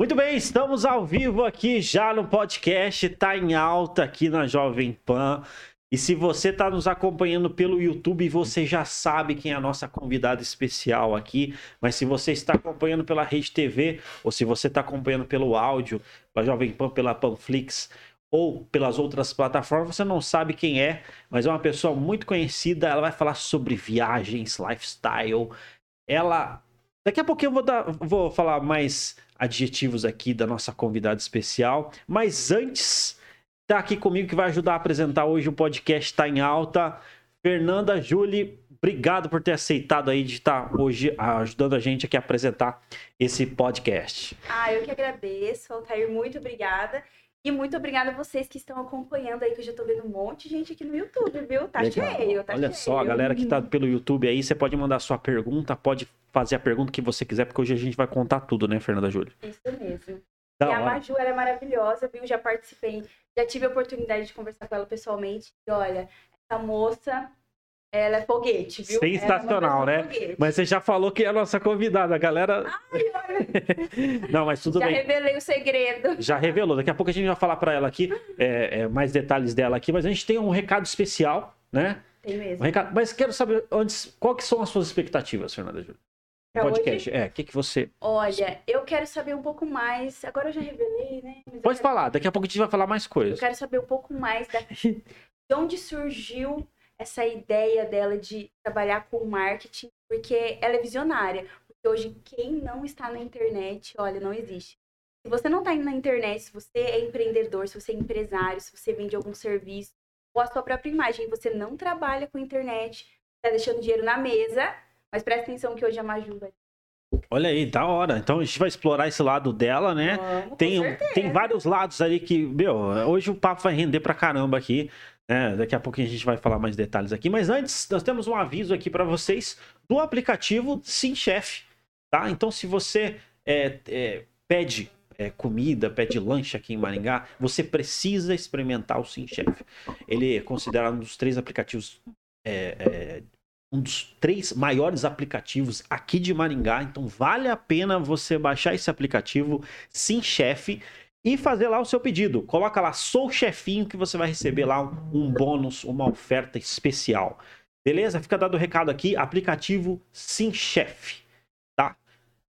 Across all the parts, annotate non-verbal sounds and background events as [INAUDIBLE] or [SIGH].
Muito bem, estamos ao vivo aqui já no podcast, tá em alta aqui na Jovem Pan. E se você está nos acompanhando pelo YouTube, você já sabe quem é a nossa convidada especial aqui. Mas se você está acompanhando pela Rede TV, ou se você está acompanhando pelo áudio, pela Jovem Pan, pela Panflix, ou pelas outras plataformas, você não sabe quem é, mas é uma pessoa muito conhecida. Ela vai falar sobre viagens, lifestyle. Ela. Daqui a pouquinho eu vou, dar, vou falar mais adjetivos aqui da nossa convidada especial. Mas antes, tá aqui comigo que vai ajudar a apresentar hoje o podcast Tá em Alta. Fernanda Julie, obrigado por ter aceitado aí de estar hoje ajudando a gente aqui a apresentar esse podcast. Ah, eu que agradeço, Altair, muito obrigada. E muito obrigada a vocês que estão acompanhando aí, que eu já tô vendo um monte de gente aqui no YouTube, viu? Tá Legal. cheio, tá Olha cheio. só, a galera que tá pelo YouTube aí, você pode mandar sua pergunta, pode fazer a pergunta que você quiser, porque hoje a gente vai contar tudo, né, Fernanda Júlia? Isso mesmo. Da e hora. a Maju, ela é maravilhosa, viu? Já participei, já tive a oportunidade de conversar com ela pessoalmente. E olha, essa moça, ela é foguete, viu? É Sensacional, né? Foguete. Mas você já falou que é a nossa convidada, a galera. Ai, olha. [LAUGHS] Não, mas tudo já bem. Já revelei o segredo. Já revelou. Daqui a pouco a gente vai falar para ela aqui é, é, mais detalhes dela aqui, mas a gente tem um recado especial, né? Tem mesmo. Um recado... Mas quero saber antes, qual que são as suas expectativas, Fernanda Júlia? podcast. Hoje? É, o que, que você. Olha, eu quero saber um pouco mais. Agora eu já revelei, né? Mas Pode quero... falar, daqui a pouco a gente vai falar mais coisas. Eu quero saber um pouco mais da... [LAUGHS] de onde surgiu essa ideia dela de trabalhar com marketing, porque ela é visionária. Porque hoje, quem não está na internet, olha, não existe. Se você não está indo na internet, se você é empreendedor, se você é empresário, se você vende algum serviço, ou a sua própria imagem, você não trabalha com internet, está deixando dinheiro na mesa, mas presta atenção que hoje a Maju vai Olha aí, da hora. Então a gente vai explorar esse lado dela, né? Vamos, tem, tem vários lados ali que, meu, hoje o papo vai render pra caramba aqui. Né? Daqui a pouquinho a gente vai falar mais detalhes aqui. Mas antes, nós temos um aviso aqui para vocês do aplicativo Sim Chef, tá? Então se você é, é, pede é, comida, pede lanche aqui em Maringá, você precisa experimentar o Sim Chef. Ele é considerado um dos três aplicativos é, é, um dos três maiores aplicativos aqui de Maringá. Então vale a pena você baixar esse aplicativo Sim Chef e fazer lá o seu pedido. Coloca lá sou chefinho que você vai receber lá um, um bônus, uma oferta especial. Beleza? Fica dado o recado aqui, aplicativo Sim Chef, tá?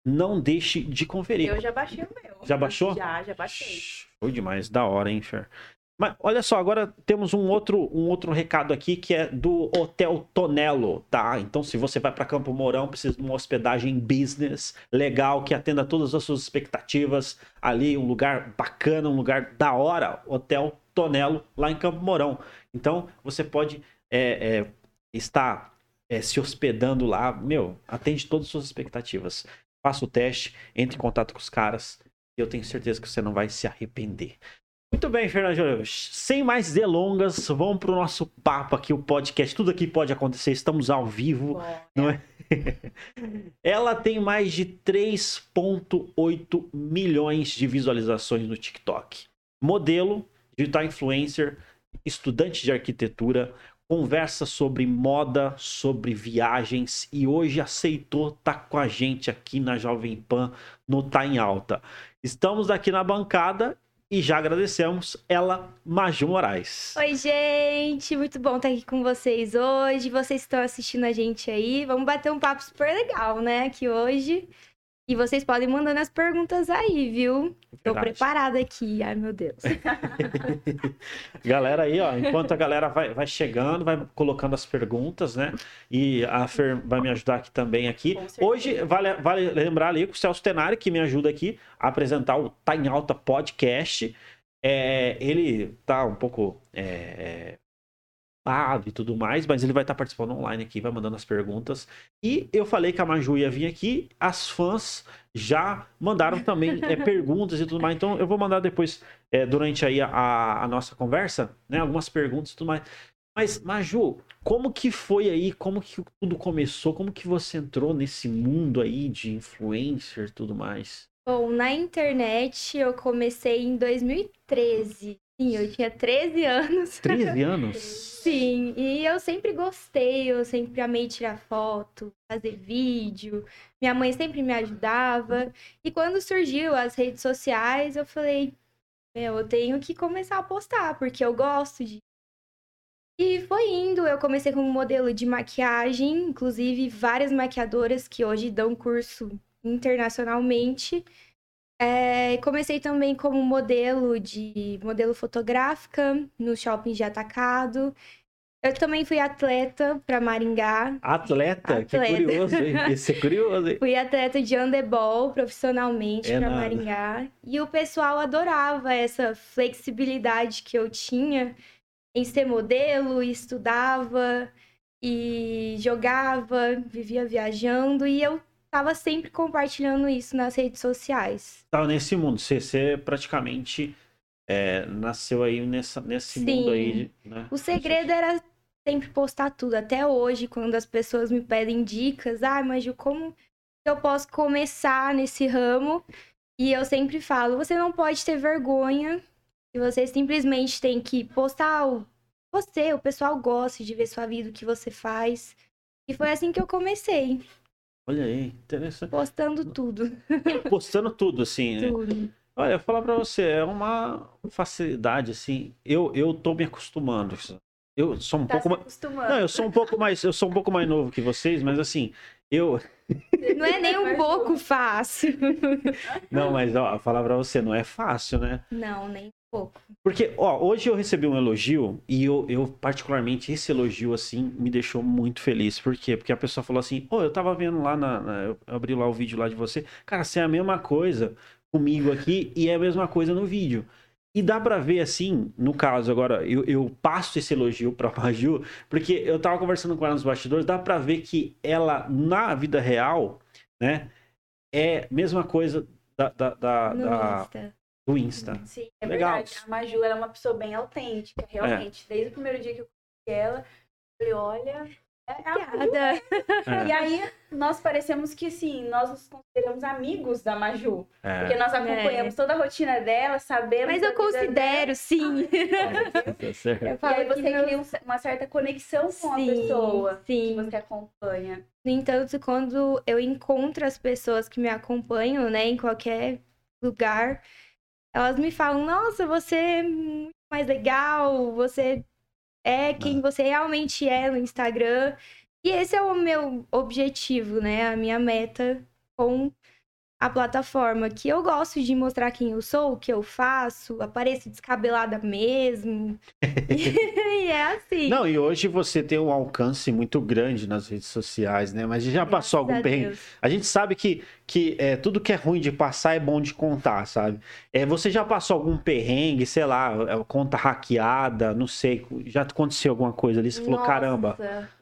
Não deixe de conferir. Eu já baixei o meu. Já baixou? Já, já baixei. Foi demais, da hora, hein, Fer? Mas olha só, agora temos um outro, um outro recado aqui que é do Hotel Tonelo, tá? Então, se você vai para Campo Mourão, precisa de uma hospedagem business legal que atenda todas as suas expectativas. Ali, um lugar bacana, um lugar da hora, Hotel Tonelo, lá em Campo Mourão. Então, você pode é, é, estar é, se hospedando lá. Meu, atende todas as suas expectativas. Faça o teste, entre em contato com os caras. E eu tenho certeza que você não vai se arrepender. Muito bem, Fernando Sem mais delongas, vamos para o nosso papo aqui, o podcast. Tudo aqui pode acontecer, estamos ao vivo, não é? [LAUGHS] Ela tem mais de 3,8 milhões de visualizações no TikTok. Modelo, digital influencer, estudante de arquitetura, conversa sobre moda, sobre viagens e hoje aceitou estar tá com a gente aqui na Jovem Pan no Tá em Alta. Estamos aqui na bancada e já agradecemos ela, Maju Moraes. Oi, gente, muito bom estar aqui com vocês hoje. Vocês estão assistindo a gente aí. Vamos bater um papo super legal, né, aqui hoje. E vocês podem mandando as perguntas aí, viu? Tô preparada aqui, ai meu Deus. [LAUGHS] galera aí, ó, enquanto a galera vai, vai chegando, vai colocando as perguntas, né? E a Fer vai me ajudar aqui também aqui. Hoje, vale, vale lembrar ali que o Celso Tenari, que me ajuda aqui a apresentar o Tá em Alta Podcast. É, ele tá um pouco é, e tudo mais, mas ele vai estar participando online aqui, vai mandando as perguntas. E eu falei que a Maju ia vir aqui, as fãs já mandaram também é, [LAUGHS] perguntas e tudo mais. Então eu vou mandar depois, é, durante aí a, a, nossa conversa, né, algumas perguntas e tudo mais. Mas, Maju, como que foi aí? Como que tudo começou? Como que você entrou nesse mundo aí de influencer e tudo mais? Bom, na internet eu comecei em 2013. Sim, eu tinha 13 anos. 13 [LAUGHS] anos? Sim, e eu sempre gostei, eu sempre amei tirar foto, fazer vídeo. Minha mãe sempre me ajudava. E quando surgiu as redes sociais, eu falei, meu, eu tenho que começar a postar, porque eu gosto de. E foi indo, eu comecei como modelo de maquiagem, inclusive várias maquiadoras que hoje dão curso internacionalmente. É, comecei também como modelo de modelo fotográfica no shopping de atacado. Eu também fui atleta para Maringá. Atleta? atleta? Que curioso, hein? [LAUGHS] Isso é curioso, hein? fui atleta de handebol profissionalmente é para Maringá. E o pessoal adorava essa flexibilidade que eu tinha em ser modelo, estudava e jogava, vivia viajando. E eu estava sempre compartilhando isso nas redes sociais. Tava nesse mundo. Você, você praticamente é, nasceu aí nessa, nesse Sim. mundo aí. Né? O segredo era sempre postar tudo. Até hoje, quando as pessoas me pedem dicas, ah, mas como eu posso começar nesse ramo? E eu sempre falo, você não pode ter vergonha. E você simplesmente tem que postar o você, o pessoal gosta de ver sua vida, o que você faz. E foi assim que eu comecei. Olha aí, interessante. Postando tudo. [LAUGHS] Postando tudo, assim, né? Tudo. Olha, falar para você, é uma facilidade, assim. Eu, eu tô me acostumando. Eu sou um tá pouco mais. Não, eu sou um pouco mais. Eu sou um pouco mais novo que vocês, mas assim, eu. [LAUGHS] Não é nem um pouco fácil. Não, mas ó, falar pra você, não é fácil, né? Não, nem pouco. Porque, ó, hoje eu recebi um elogio e eu, eu, particularmente, esse elogio, assim, me deixou muito feliz. Por quê? Porque a pessoa falou assim, ô, oh, eu tava vendo lá na, na, Eu abri lá o vídeo lá de você. Cara, você é a mesma coisa comigo aqui e é a mesma coisa no vídeo. E dá pra ver, assim, no caso, agora, eu, eu passo esse elogio pra [LAUGHS] Maju, porque eu tava conversando com ela nos bastidores, dá pra ver que ela, na vida real, né, é a mesma coisa da, da, da, da do Insta. Sim, é Legal. verdade. A Maju é uma pessoa bem autêntica, realmente. É. Desde o primeiro dia que eu conheci ela, eu falei, olha, é é. E aí, nós parecemos que, sim, nós nos consideramos amigos da Maju. É. Porque nós acompanhamos é. toda a rotina dela, sabemos. Mas eu considero, sim. É. e aí você cria uma certa conexão com sim, a pessoa sim. que você acompanha. No entanto, quando eu encontro as pessoas que me acompanham, né, em qualquer lugar, elas me falam: Nossa, você é muito mais legal, você é quem você realmente é no Instagram. E esse é o meu objetivo, né? A minha meta com a plataforma, que eu gosto de mostrar quem eu sou, o que eu faço, apareço descabelada mesmo. [LAUGHS] [LAUGHS] e é assim. Não, e hoje você tem um alcance muito grande nas redes sociais, né? Mas já passou algum perrengue. A gente sabe que, que é, tudo que é ruim de passar é bom de contar, sabe? É, você já passou algum perrengue, sei lá, é, conta hackeada, não sei, já aconteceu alguma coisa ali? Você falou, Nossa. caramba.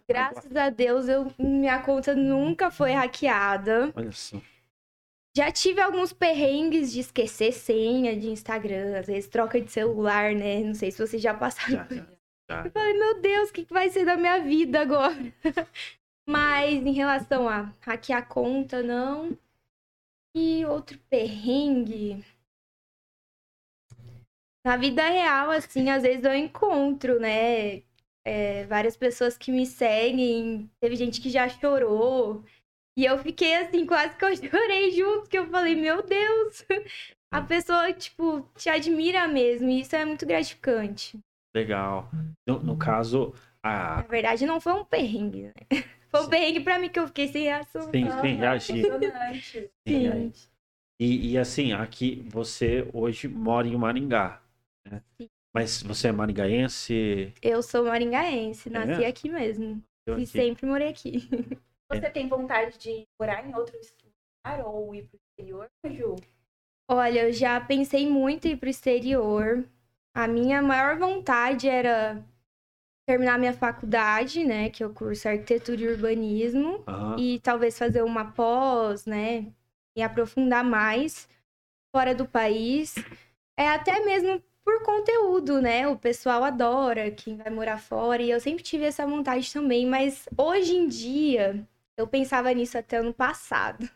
Graças a Deus, eu, minha conta nunca foi hackeada. Olha só. Já tive alguns perrengues de esquecer senha de Instagram, às vezes troca de celular, né? Não sei se vocês já passaram. Já, já, já. Eu falei, meu Deus, o que vai ser da minha vida agora? [LAUGHS] Mas em relação a hackear a conta, não. E outro perrengue. Na vida real, assim, às vezes eu encontro, né? É, várias pessoas que me seguem. Teve gente que já chorou. E eu fiquei assim, quase que eu [LAUGHS] chorei junto, que eu falei, meu Deus, a pessoa, tipo, te admira mesmo, e isso é muito gratificante. Legal. No, no caso, a... Na verdade, não foi um perrengue, né? [LAUGHS] Foi um perrengue pra mim que eu fiquei sem reação. Sim, sem reagir. Sim. E, e assim, aqui você hoje mora em Maringá, né? Sim. Mas você é maringaense? Eu sou maringaense, nasci é? aqui mesmo. Eu e aqui. sempre morei aqui. [LAUGHS] Você tem vontade de morar em outro lugar ou ir para o exterior, Ju? Olha, eu já pensei muito em ir para o exterior. A minha maior vontade era terminar minha faculdade, né, que eu curso arquitetura e urbanismo, uhum. e talvez fazer uma pós, né, e aprofundar mais fora do país. É até mesmo por conteúdo, né? O pessoal adora quem vai morar fora e eu sempre tive essa vontade também, mas hoje em dia eu pensava nisso até ano passado.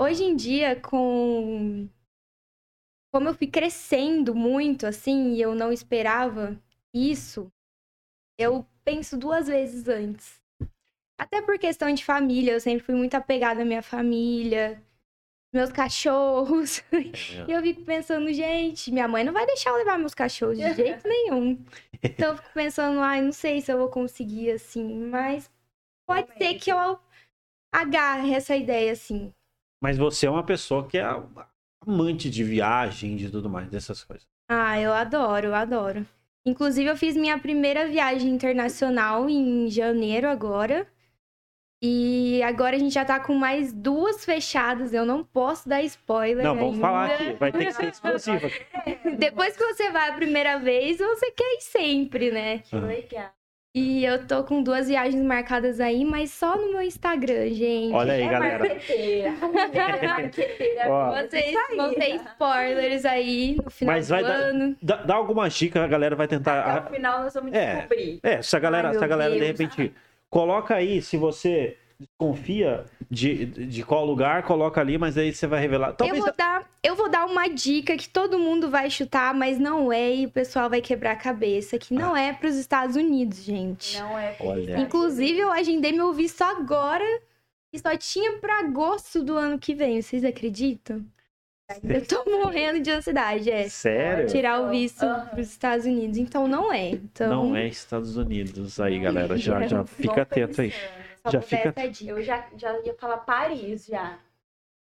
Hoje em dia, com como eu fui crescendo muito, assim, e eu não esperava isso, eu penso duas vezes antes. Até por questão de família, eu sempre fui muito apegada à minha família, meus cachorros. [LAUGHS] E eu fico pensando, gente, minha mãe não vai deixar eu levar meus cachorros de jeito [LAUGHS] nenhum. Então eu fico pensando, ai, não sei se eu vou conseguir assim, mas pode ser que eu agarre essa ideia assim. Mas você é uma pessoa que é amante de viagem, de tudo mais, dessas coisas. Ah, eu adoro, eu adoro. Inclusive, eu fiz minha primeira viagem internacional em janeiro agora. E agora a gente já tá com mais duas fechadas. Eu não posso dar spoiler. Não, vamos ainda. falar aqui. Vai ter que ser exclusiva. [LAUGHS] Depois que você vai a primeira vez, você quer ir sempre, né? Que legal. E eu tô com duas viagens marcadas aí, mas só no meu Instagram, gente. Olha aí, É galera. marqueteira. É [LAUGHS] marqueteira. Ó. Vocês vão ter spoilers aí no final Mas do vai dar- ano. Dá, dá alguma dica, a galera vai Até tentar. o final nós vamos É. descobrir. É, se a galera, Ai, se a galera de repente coloca aí, se você desconfia de, de qual lugar, coloca ali, mas aí você vai revelar. Eu vou, dar, eu vou dar uma dica que todo mundo vai chutar, mas não é, e o pessoal vai quebrar a cabeça, que não é pros Estados Unidos, gente. Não é Olha. Inclusive, eu agendei meu visto agora e só tinha pra agosto do ano que vem. Vocês acreditam? Eu tô morrendo de ansiedade, é. Sério? Tirar o visto Aham. pros Estados Unidos. Então não é. Então, Não é Estados Unidos aí, galera. Já, já Vamos fica atento aí. Já fica-. Eu já, já ia falar Paris já.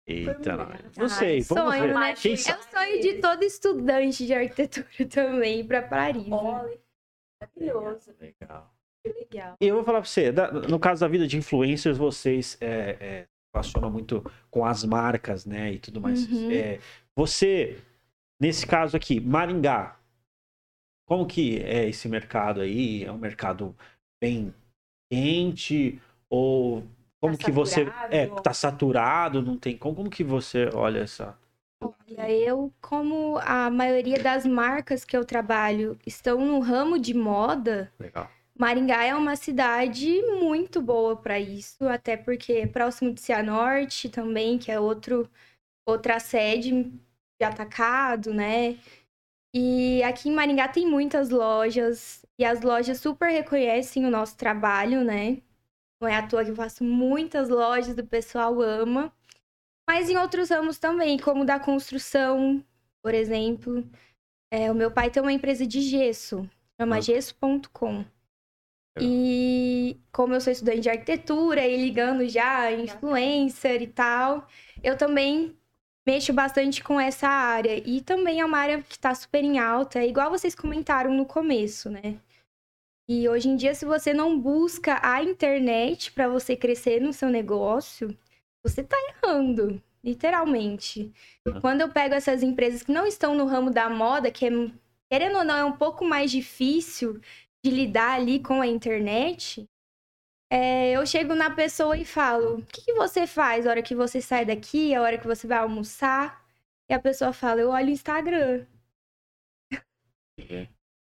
Eita, não sei. Vamos sonho, ver. né? Quem É sabe? o sonho de todo estudante de arquitetura [LAUGHS] também, ir pra Paris. né? Olha, maravilhoso. Legal. Legal. E eu vou falar pra você, no caso da vida de influencers, vocês é, é, relacionam muito com as marcas, né? E tudo mais. Uhum. É, você, nesse caso aqui, Maringá, como que é esse mercado aí? É um mercado bem quente? Ou como Tá que você. É, tá saturado, não tem como? Como que você olha essa. Olha, eu, como a maioria das marcas que eu trabalho estão no ramo de moda, Legal. Maringá é uma cidade muito boa para isso, até porque é próximo de Cianorte também, que é outro, outra sede de atacado, né? E aqui em Maringá tem muitas lojas, e as lojas super reconhecem o nosso trabalho, né? Não é à toa que eu faço muitas lojas, o pessoal ama. Mas em outros ramos também, como da construção, por exemplo. É, o meu pai tem uma empresa de gesso, chama Ah. gesso.com. E como eu sou estudante de arquitetura e ligando já influencer e tal, eu também mexo bastante com essa área. E também é uma área que tá super em alta, igual vocês comentaram no começo, né? E hoje em dia, se você não busca a internet para você crescer no seu negócio, você tá errando, literalmente. Uhum. Quando eu pego essas empresas que não estão no ramo da moda, que é, querendo ou não, é um pouco mais difícil de lidar ali com a internet, é, eu chego na pessoa e falo: o que, que você faz a hora que você sai daqui, a hora que você vai almoçar? E a pessoa fala: eu olho o Instagram.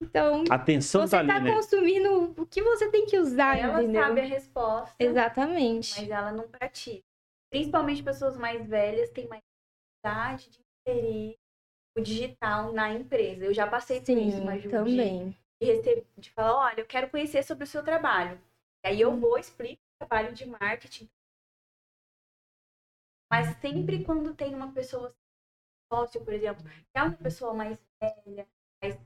Então, Atenção você tá tá né? consumindo o que você tem que usar, Ela entendeu? sabe a resposta, Exatamente. mas ela não pratica. Principalmente pessoas mais velhas têm mais dificuldade de inserir o digital na empresa. Eu já passei por isso, Sim, mas de, também. de, receber, de falar, olha, eu quero conhecer sobre o seu trabalho. E aí eu vou explico o trabalho de marketing. Mas sempre quando tem uma pessoa sócio, por exemplo, que é uma pessoa mais velha, mais,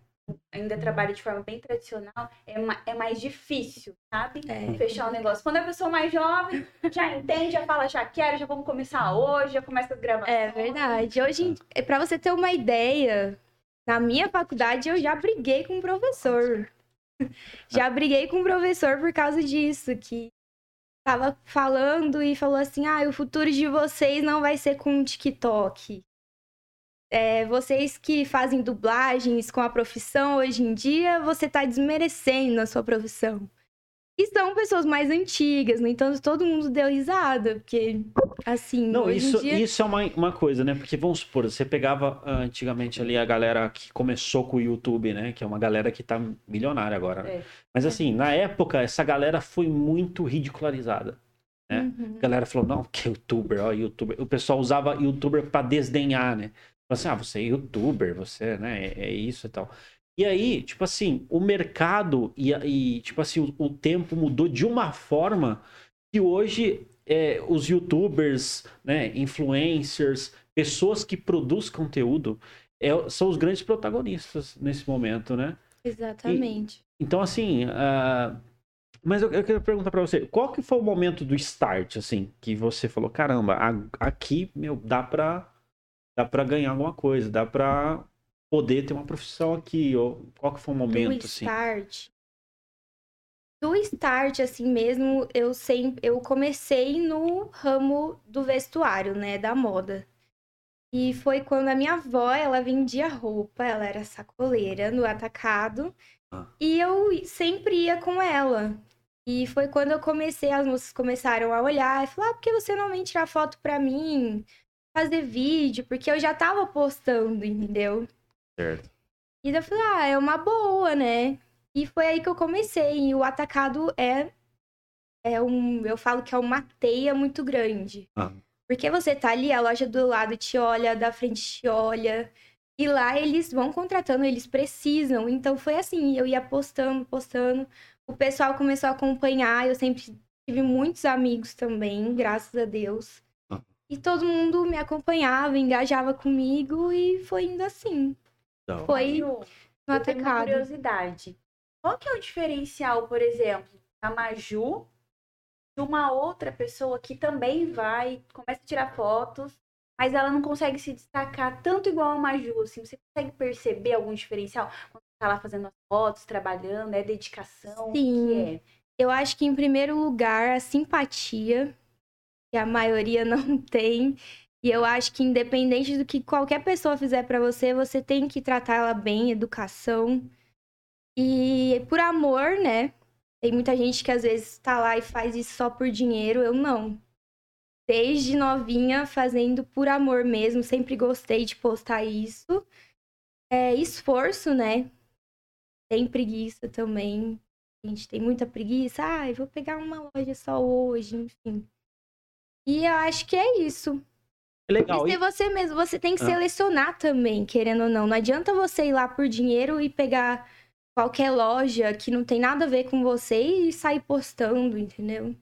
ainda trabalha de forma bem tradicional, é, ma- é mais difícil, sabe? É. Fechar o negócio. Quando a pessoa mais jovem já entende, já fala, já quero, já vamos começar hoje, já começa as gravações. É verdade. Hoje, para você ter uma ideia, na minha faculdade eu já briguei com o professor. [LAUGHS] Já briguei com o professor por causa disso, que tava falando e falou assim: ah, o futuro de vocês não vai ser com o TikTok. É, vocês que fazem dublagens com a profissão hoje em dia, você tá desmerecendo a sua profissão. E são pessoas mais antigas, no entanto, todo mundo deu risada, porque, assim, Não, hoje isso, em dia... isso é uma, uma coisa, né? Porque vamos supor, você pegava ah, antigamente ali a galera que começou com o YouTube, né? Que é uma galera que tá milionária agora. né? É. Mas assim, na época, essa galera foi muito ridicularizada. né? Uhum. A galera falou, não, que youtuber, ó, youtuber. O pessoal usava youtuber pra desdenhar, né? Assim, ah, você é youtuber, você, né, é, é isso e tal. E aí, tipo assim, o mercado e, e tipo assim, o, o, tempo mudou de uma forma que hoje é, os youtubers, né, influencers, pessoas que produzem conteúdo é, são os grandes protagonistas nesse momento, né? Exatamente. E, então, assim, uh, mas eu, eu queria perguntar para você, qual que foi o momento do start, assim, que você falou, caramba, aqui, meu, dá pra, dá pra ganhar alguma coisa, dá pra poder ter uma profissão aqui, ou qual que foi o momento, do assim? Start. Do start, assim mesmo, eu sempre, eu comecei no ramo do vestuário, né, da moda. E foi quando a minha avó, ela vendia roupa, ela era sacoleira no atacado. Ah. E eu sempre ia com ela. E foi quando eu comecei, as moças começaram a olhar e falar: ah, por que você não vem tirar foto pra mim? Fazer vídeo? Porque eu já tava postando, entendeu? Certo. E daí eu falei: ah, é uma boa, né? E foi aí que eu comecei. E o atacado é. É um. Eu falo que é uma teia muito grande. Ah. Porque você tá ali, a loja do lado te olha, da frente te olha. E lá eles vão contratando, eles precisam. Então foi assim, eu ia postando, postando. O pessoal começou a acompanhar, eu sempre tive muitos amigos também, graças a Deus. E todo mundo me acompanhava, engajava comigo e foi indo assim. Não. Foi Ju, no atacado. Uma curiosidade. Qual que é o diferencial, por exemplo, da Maju de uma outra pessoa que também vai, começa a tirar fotos, mas ela não consegue se destacar tanto igual a Maju, assim, você consegue perceber algum diferencial quando tá lá fazendo as fotos, trabalhando, é dedicação, Sim. é? Eu acho que em primeiro lugar a simpatia, que a maioria [LAUGHS] não tem, e eu acho que independente do que qualquer pessoa fizer para você, você tem que tratar ela bem, educação. E por amor, né? Tem muita gente que às vezes tá lá e faz isso só por dinheiro, eu não. Desde novinha, fazendo por amor mesmo, sempre gostei de postar isso. É esforço, né? Tem preguiça também. A gente tem muita preguiça. Ah, eu vou pegar uma loja só hoje, enfim. E eu acho que é isso. Legal. E ser você mesmo, você tem que ah. selecionar também, querendo ou não. Não adianta você ir lá por dinheiro e pegar qualquer loja que não tem nada a ver com você e sair postando, entendeu?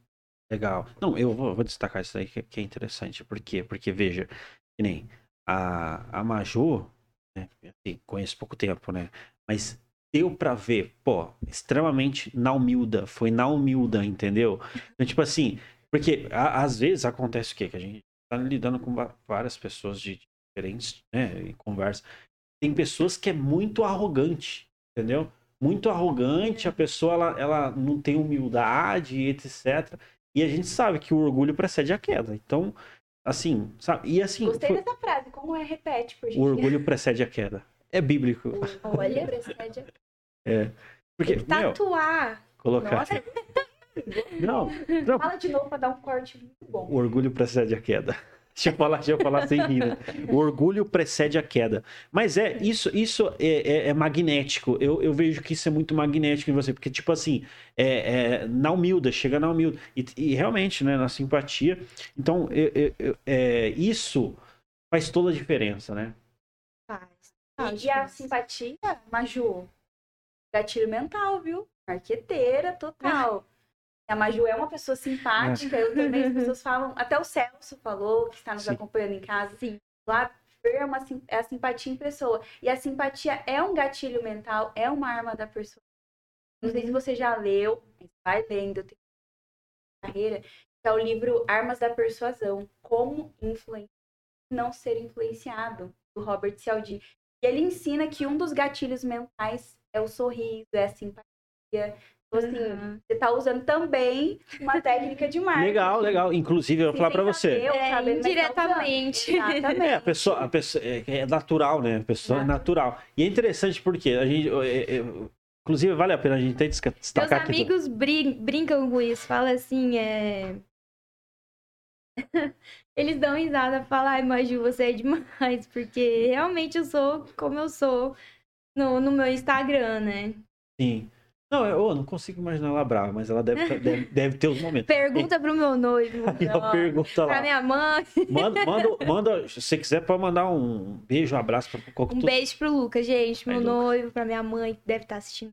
Legal. Não, eu vou, vou destacar isso aí que, que, é interessante. Por quê? Porque, veja, que nem a, a Maju, né, assim, conheço pouco tempo, né? Mas deu para ver, pô, extremamente na humilda, foi na humilda, entendeu? Então, tipo assim, porque a, às vezes acontece o quê? Que a gente tá lidando com várias pessoas de diferentes, né, em conversa. Tem pessoas que é muito arrogante, entendeu? muito arrogante, a pessoa ela, ela não tem humildade, etc. E a gente sabe que o orgulho precede a queda. Então, assim, sabe? E assim. Gostei foi... dessa frase, como é? Repete, por O orgulho precede a queda. É bíblico. Olha, precede a [LAUGHS] É. Porque, Tatuar. Meu, colocar. Nossa. Não, não. Fala de novo para dar um corte muito bom. O orgulho precede a queda. [LAUGHS] Deixa eu falar, deixa eu falar sem rir. Né? O orgulho precede a queda. Mas é, isso, isso é, é, é magnético. Eu, eu, vejo que isso é muito magnético em você. Porque, tipo assim, é, é na humilda, chega na humilda. E, e, realmente, né, na simpatia. Então, eu, eu, é, isso faz toda a diferença, né? Faz. E, e a simpatia, Maju, gatilho mental, viu? Marqueteira total. A Maju é uma pessoa simpática, é. eu também, as pessoas falam, até o Celso falou, que está nos Sim. acompanhando em casa, Sim. lá é, uma, é a simpatia em pessoa. E a simpatia é um gatilho mental, é uma arma da pessoa. Não sei se uhum. você já leu, vai lendo, tem carreira, que é o livro Armas da Persuasão, Como Influenciar Não Ser Influenciado, do Robert Cialdini. E ele ensina que um dos gatilhos mentais é o sorriso, é a simpatia, assim, uhum. você tá usando também uma técnica de marketing. Legal, legal. Inclusive, eu vou falar para você. Eu, é, indiretamente. Tá é, a pessoa, a pessoa é, é natural, né? A pessoa é natural. E é interessante porque a gente. inclusive, vale a pena a gente ter destacar Meus amigos brin brincam com isso, falam assim, é. [LAUGHS] Eles dão risada, falam, ai, Maju, você é demais, porque realmente eu sou como eu sou no, no meu Instagram, né? Sim. Não, eu não consigo imaginar ela brava, mas ela deve, [LAUGHS] deve, deve ter os momentos. Pergunta pro meu noivo. [LAUGHS] Aí ela pergunta Pra lá. minha mãe. Manda, manda, [LAUGHS] manda, se você quiser, pode mandar um beijo, um abraço pra qualquer Um beijo pro Lucas, gente. Meu Aí, Lucas. noivo, pra minha mãe, que deve estar assistindo.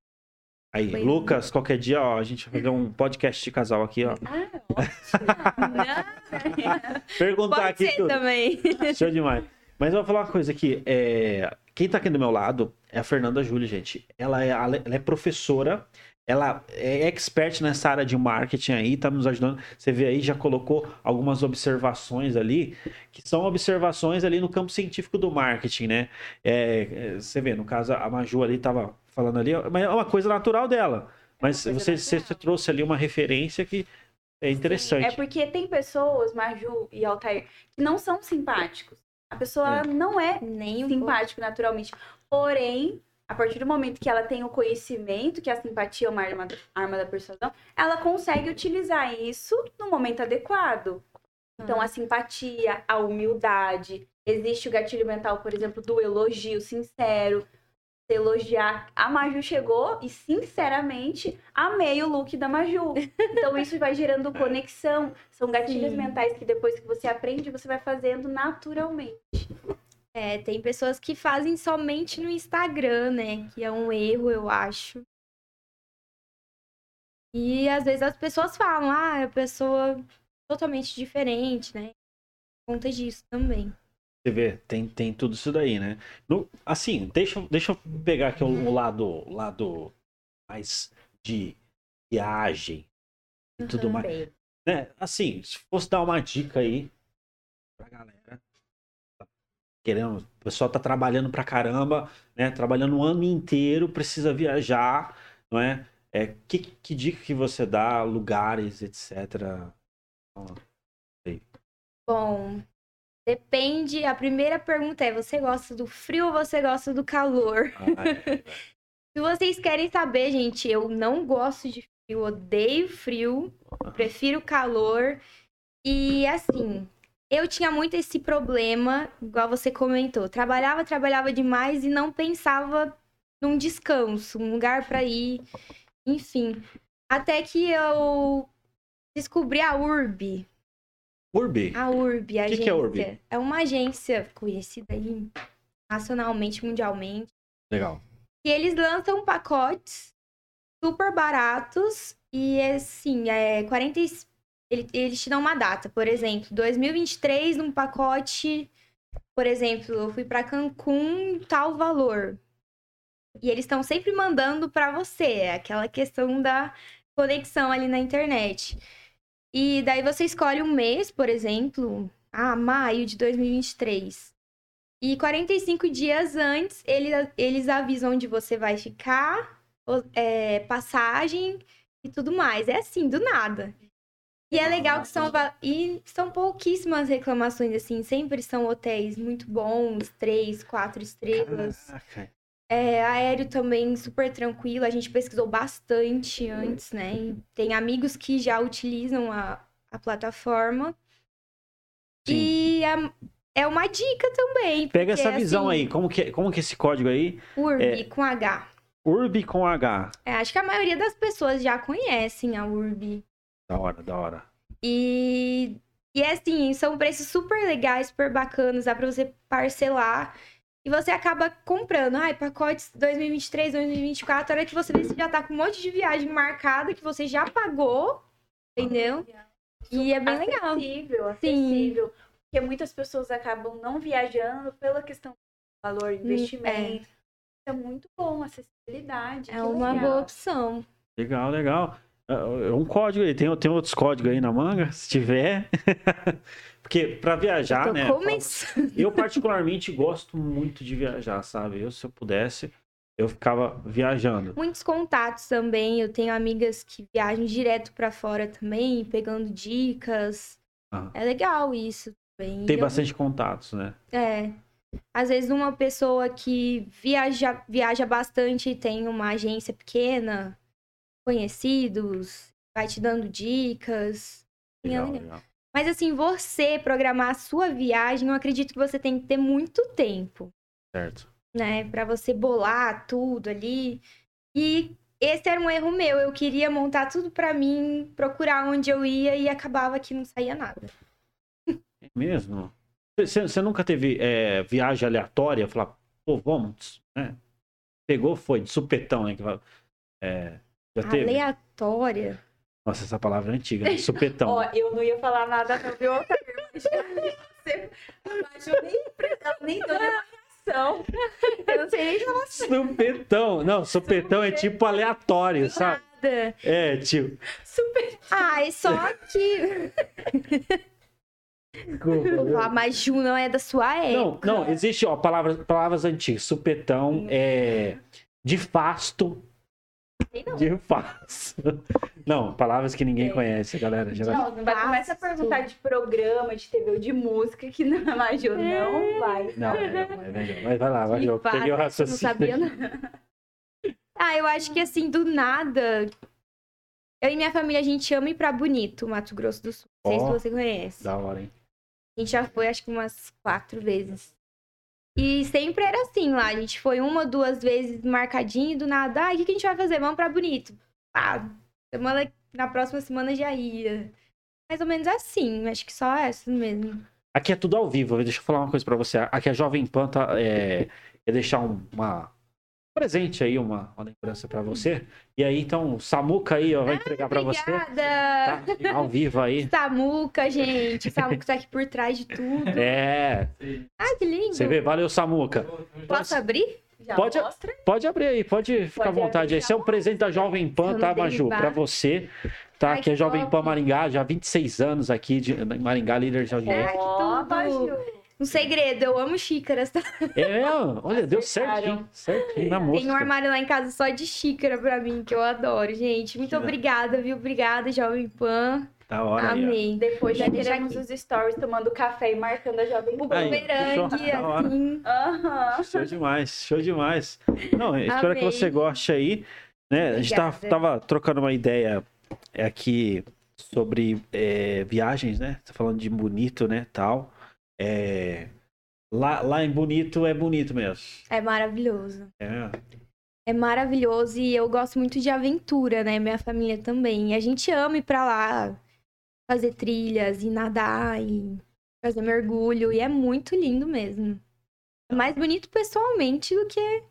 Aí, Bem- Lucas, qualquer dia, ó, a gente vai fazer um podcast de casal aqui, ó. Ah, ótimo. Perguntar Pode aqui ser tudo. também. Show demais. Mas eu vou falar uma coisa aqui. É... Quem tá aqui do meu lado é a Fernanda Júlia, gente. Ela é, ela é professora, ela é expert nessa área de marketing aí, tá nos ajudando. Você vê aí, já colocou algumas observações ali, que são observações ali no campo científico do marketing, né? É, é, você vê, no caso, a Maju ali tava falando ali, mas é uma coisa natural dela. Mas coisa você, você trouxe ali uma referência que é interessante. É porque tem pessoas, Maju e Altair, que não são simpáticos. A pessoa É. não é Nem um pouco. simpático naturalmente. Porém, a partir do momento que ela tem o conhecimento, que a simpatia é uma arma, arma da persuasão, ela consegue utilizar isso no momento adequado. Então, a simpatia, a humildade, existe o gatilho mental, por exemplo, do elogio sincero. Elogiar. A Maju chegou e, sinceramente, amei o look da Maju. [LAUGHS] Então, isso vai gerando conexão. São gatilhos Sim. mentais que depois que você aprende, você vai fazendo naturalmente. É, tem pessoas que fazem somente no Instagram, né? Que é um erro, eu acho. E às vezes as pessoas falam, ah, é a pessoa totalmente diferente, né? Por conta disso também. Você vê, tem, tem tudo isso daí, né? No- assim, deixa, eu- deixa eu pegar aqui o, lado, lado mais de viagem e tudo Uhum. mais. Bem, Né? Assim, se fosse dar uma dica aí pra galera. Querendo, o pessoal tá trabalhando pra caramba, né? Trabalhando o ano inteiro, precisa viajar, não é? É, que, que dica que você dá, lugares, etc. Bom, depende. A primeira pergunta é: você gosta do frio ou você gosta do calor? Ah, é. [LAUGHS] Se vocês querem saber, gente, eu não gosto de frio, odeio frio, prefiro calor. E assim, eu tinha muito esse problema, igual você comentou. Trabalhava, trabalhava demais e não pensava num descanso, um lugar pra ir, enfim. Até que eu descobri a URB. Urbi. A URB, a Que agência. que é a URB? É uma agência conhecida aí nacionalmente, mundialmente. Legal. E eles lançam pacotes super baratos e assim, é 40 e- ele- eles te dão uma data, por exemplo, 2023 num pacote, por exemplo, eu fui pra Cancún, tal valor. E eles estão sempre mandando pra você, é aquela questão da conexão ali na internet. E daí você escolhe um mês, por exemplo, ah, maio de 2023. E 45 dias antes, ele- eles avisam onde você vai ficar, é, passagem e tudo mais. É assim, do nada. E é legal que são, e são pouquíssimas reclamações, assim. Sempre são hotéis muito bons, três, quatro estrelas. Caraca. É, aéreo também super tranquilo. A gente pesquisou bastante antes, né? E tem amigos que já utilizam a, a plataforma. Sim. E a- é uma dica também. Pega porque, essa visão assim, aí. Como que, como que é esse código aí? Urb É. com H. Urbi com H. É, acho que a maioria das pessoas já conhecem a Urb. Da hora, da hora. E, e é assim, são preços super legais, super bacanas, dá pra você parcelar. E você acaba comprando, ai, pacotes 2023, 2024, a hora que você vê, você já tá com um monte de viagem marcada que você já pagou, entendeu? E é bem legal. Acessível, acessível. Porque muitas pessoas acabam não viajando pela questão do valor, investimento. É muito bom, acessibilidade. É uma legal. boa opção. Legal, legal. É é um código aí. Tem, tem outros códigos aí na manga? Se tiver. [LAUGHS] Porque pra viajar, Tô né? começando. Eu particularmente gosto muito de viajar, sabe? Eu, se eu pudesse, eu ficava viajando. Muitos contatos também. Eu tenho amigas que viajam direto pra fora também, pegando dicas. Ah. É legal isso também. Tem Eu- bastante contatos, né? É. Às vezes uma pessoa que viaja, viaja bastante e tem uma agência pequena, conhecidos, vai te dando dicas. E é Legal, legal. Mas assim, você programar a sua viagem, eu acredito que você tem que ter muito tempo, Certo. né? Pra você bolar tudo ali. E esse era um erro meu. Eu queria montar tudo pra mim, procurar onde eu ia e acabava que não saía nada. É mesmo? Você, nunca teve é, viagem aleatória? Falar, pô, vamos, né? Pegou, foi, de supetão, né? É, já teve? Aleatória. Nossa, essa palavra é antiga, [LAUGHS] né? supetão. Ó, eu não ia falar nada, não, viu? Mas eu nem, ela nem deu nenhuma reação. Eu não sei nem falar assim. Supetão. Não, supetão é tipo aleatório, sabe? Nada. É, tipo. Ah, é só que. Desculpa. Ah, mas Ju não é da sua Não, época. não, existe, ó, palavras, palavras antigas. Supetão é de fasto. Sei não. De fasto. Não, palavras que ninguém É. conhece, galera. Já vai- Não, não vai começar a perguntar de programa, de TV ou de música, que não, não vai. Não, é, não, é melhor. Mas vai lá, vai, De eu peguei o eu não raciocínio. sabia, não. [LAUGHS] Ah, eu acho que assim, do nada. Eu e minha família, a gente ama ir pra Bonito, Mato Grosso do Sul. Não sei se você conhece. Da hora, hein? A gente já foi, acho que umas quatro vezes. E sempre era assim lá. A gente foi uma, duas vezes marcadinho, do nada. Ah, o que, que a gente vai fazer? Vamos pra Bonito. Ah, semana, na próxima semana já ia. Mais ou menos assim. Acho que só essa mesmo. Aqui é tudo ao vivo. Deixa eu falar uma coisa pra você. Aqui a Jovem Pan tá, é, é deixar um, uma um presente aí, uma, uma lembrança pra você. E aí, então, o Samuca aí, ó, vai entregar pra você. Obrigada! Tá? Ao vivo aí. [LAUGHS] Samuca, gente. Samuca tá aqui por trás de tudo. É, Ai, que lindo. você vê? Valeu, Samuca. Posso abrir? Já Pode- mostra? Pode abrir aí, pode ficar à Pode vontade. Esse é um presente da Jovem Pan, tá, Maju? Pra você. Tá, Ai, que é que Jovem top. Pan Maringá, já há 26 anos aqui de Maringá, líder de audiência. que Ó, tudo. Um segredo, eu amo xícaras, tá? [LAUGHS] É, olha, deu certinho. Certinho na. Tem um armário lá em casa só de xícara pra mim, que eu adoro, gente. Muito Que da- obrigada, viu? Obrigada, Jovem Pan. Da hora aí, ó. Amei. Depois já aqui. os stories tomando café e marcando a Jovem O Pan. Aí, bumerangue, assim. Aham. Show demais, show demais. Não, espero que Amei. você goste aí. Né? A gente tava, Obrigada. tava trocando uma ideia aqui sobre é, viagens, né? Tá falando de bonito, né? Tal. É, lá, lá em Bonito é bonito mesmo. É maravilhoso. É. É maravilhoso e eu gosto muito de aventura, né? Minha família também. E a gente ama ir pra lá, fazer trilhas e nadar e fazer mergulho. E é muito lindo mesmo. É mais bonito pessoalmente do que,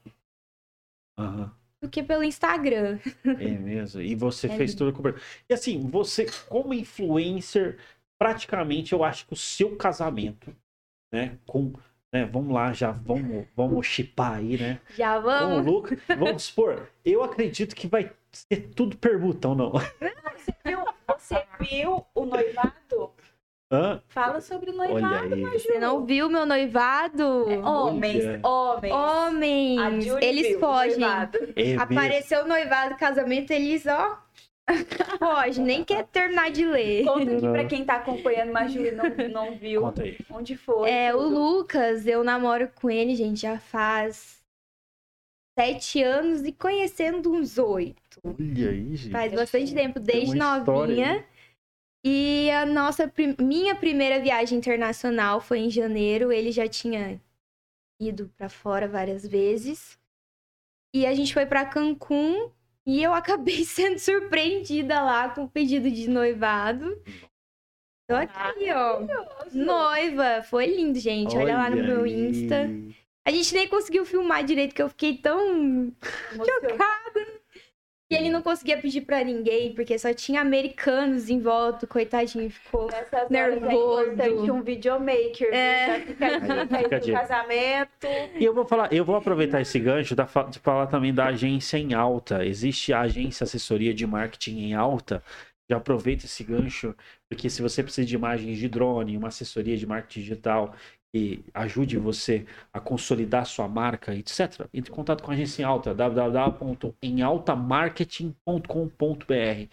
aham. do que pelo Instagram. É mesmo. E você [LAUGHS] É fez lindo. tudo cobertura. E assim, você, como influencer, praticamente eu acho que o seu casamento, né? Com. Né, vamos lá, já vamos, vamos chipar aí, né? Já Com o vamos? Lucas. Vamos supor, eu acredito que vai ser tudo permuta ou não. Viu? Você viu o noivado? Hã? Fala sobre o Olha noivado, aí. Maju. Você não viu meu noivado? Homens, Olha. homens. Homens, Julie eles viu fogem. É. Apareceu o noivado, casamento, eles, ó. Foge, nem quer terminar de ler. Conta aqui pra quem tá acompanhando, mas Júlia não, não viu Conta aí. onde foi. É, o tudo. Lucas, eu namoro com ele, gente, já faz sete anos e conhecendo uns oito. Olha aí, gente. Faz bastante tempo, desde novinha. E a nossa minha primeira viagem internacional foi em janeiro. Ele já tinha ido pra fora várias vezes. E a gente foi pra Cancún e eu acabei [LAUGHS] sendo surpreendida lá com o pedido de noivado. Tô aqui, ó. Noiva, foi lindo, gente. Olha, lá no meu aí. Insta. A gente nem conseguiu filmar direito, que eu fiquei tão Emocionante. E ele não conseguia pedir pra ninguém, porque só tinha americanos em volta, coitadinho, ficou. Nessas horas Nervoso. é importante um videomaker. É. Já fica dica casamento. E eu vou falar, eu vou aproveitar esse gancho da de falar também da agência em alta. Existe a agência assessoria de marketing em alta. Já aproveita esse gancho, porque se você precisa de imagens de drone, uma assessoria de marketing digital que ajude você a consolidar sua marca, etc., entre em contato com a agência em alta, www.emaltamarketing.com.br.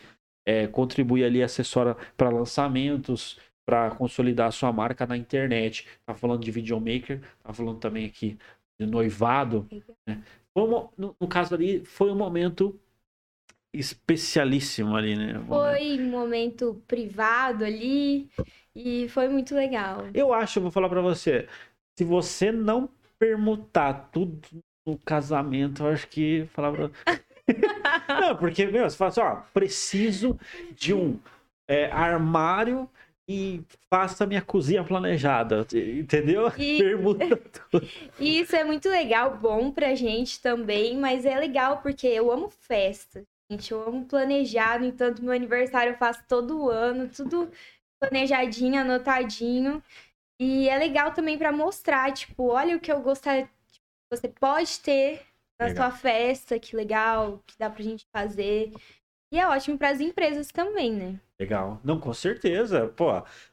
É, contribui ali, assessora para lançamentos, para consolidar a sua marca na internet. Tá falando de videomaker, tá falando também aqui de noivado. Né? No, no caso ali, foi um momento especialíssimo ali, né? Foi um momento privado ali e foi muito legal. Eu acho, eu vou falar para você, se você não permutar tudo no casamento, eu acho que falar pra... [LAUGHS] Não, porque, meu, você fala assim, ó, preciso de um é, armário e faça minha cozinha planejada, entendeu? E- [LAUGHS] Permuta tudo. E [LAUGHS] isso é muito legal, bom pra gente também, mas é legal porque eu amo festa, gente. Eu amo planejar, no entanto, meu aniversário eu faço todo ano, tudo planejadinho, anotadinho. E é legal também pra mostrar, tipo, olha o que eu gostaria, tipo, você pode ter na Legal. sua festa, que legal, que dá pra gente fazer. E é ótimo pras empresas também, né? Legal. Não, com certeza. Pô,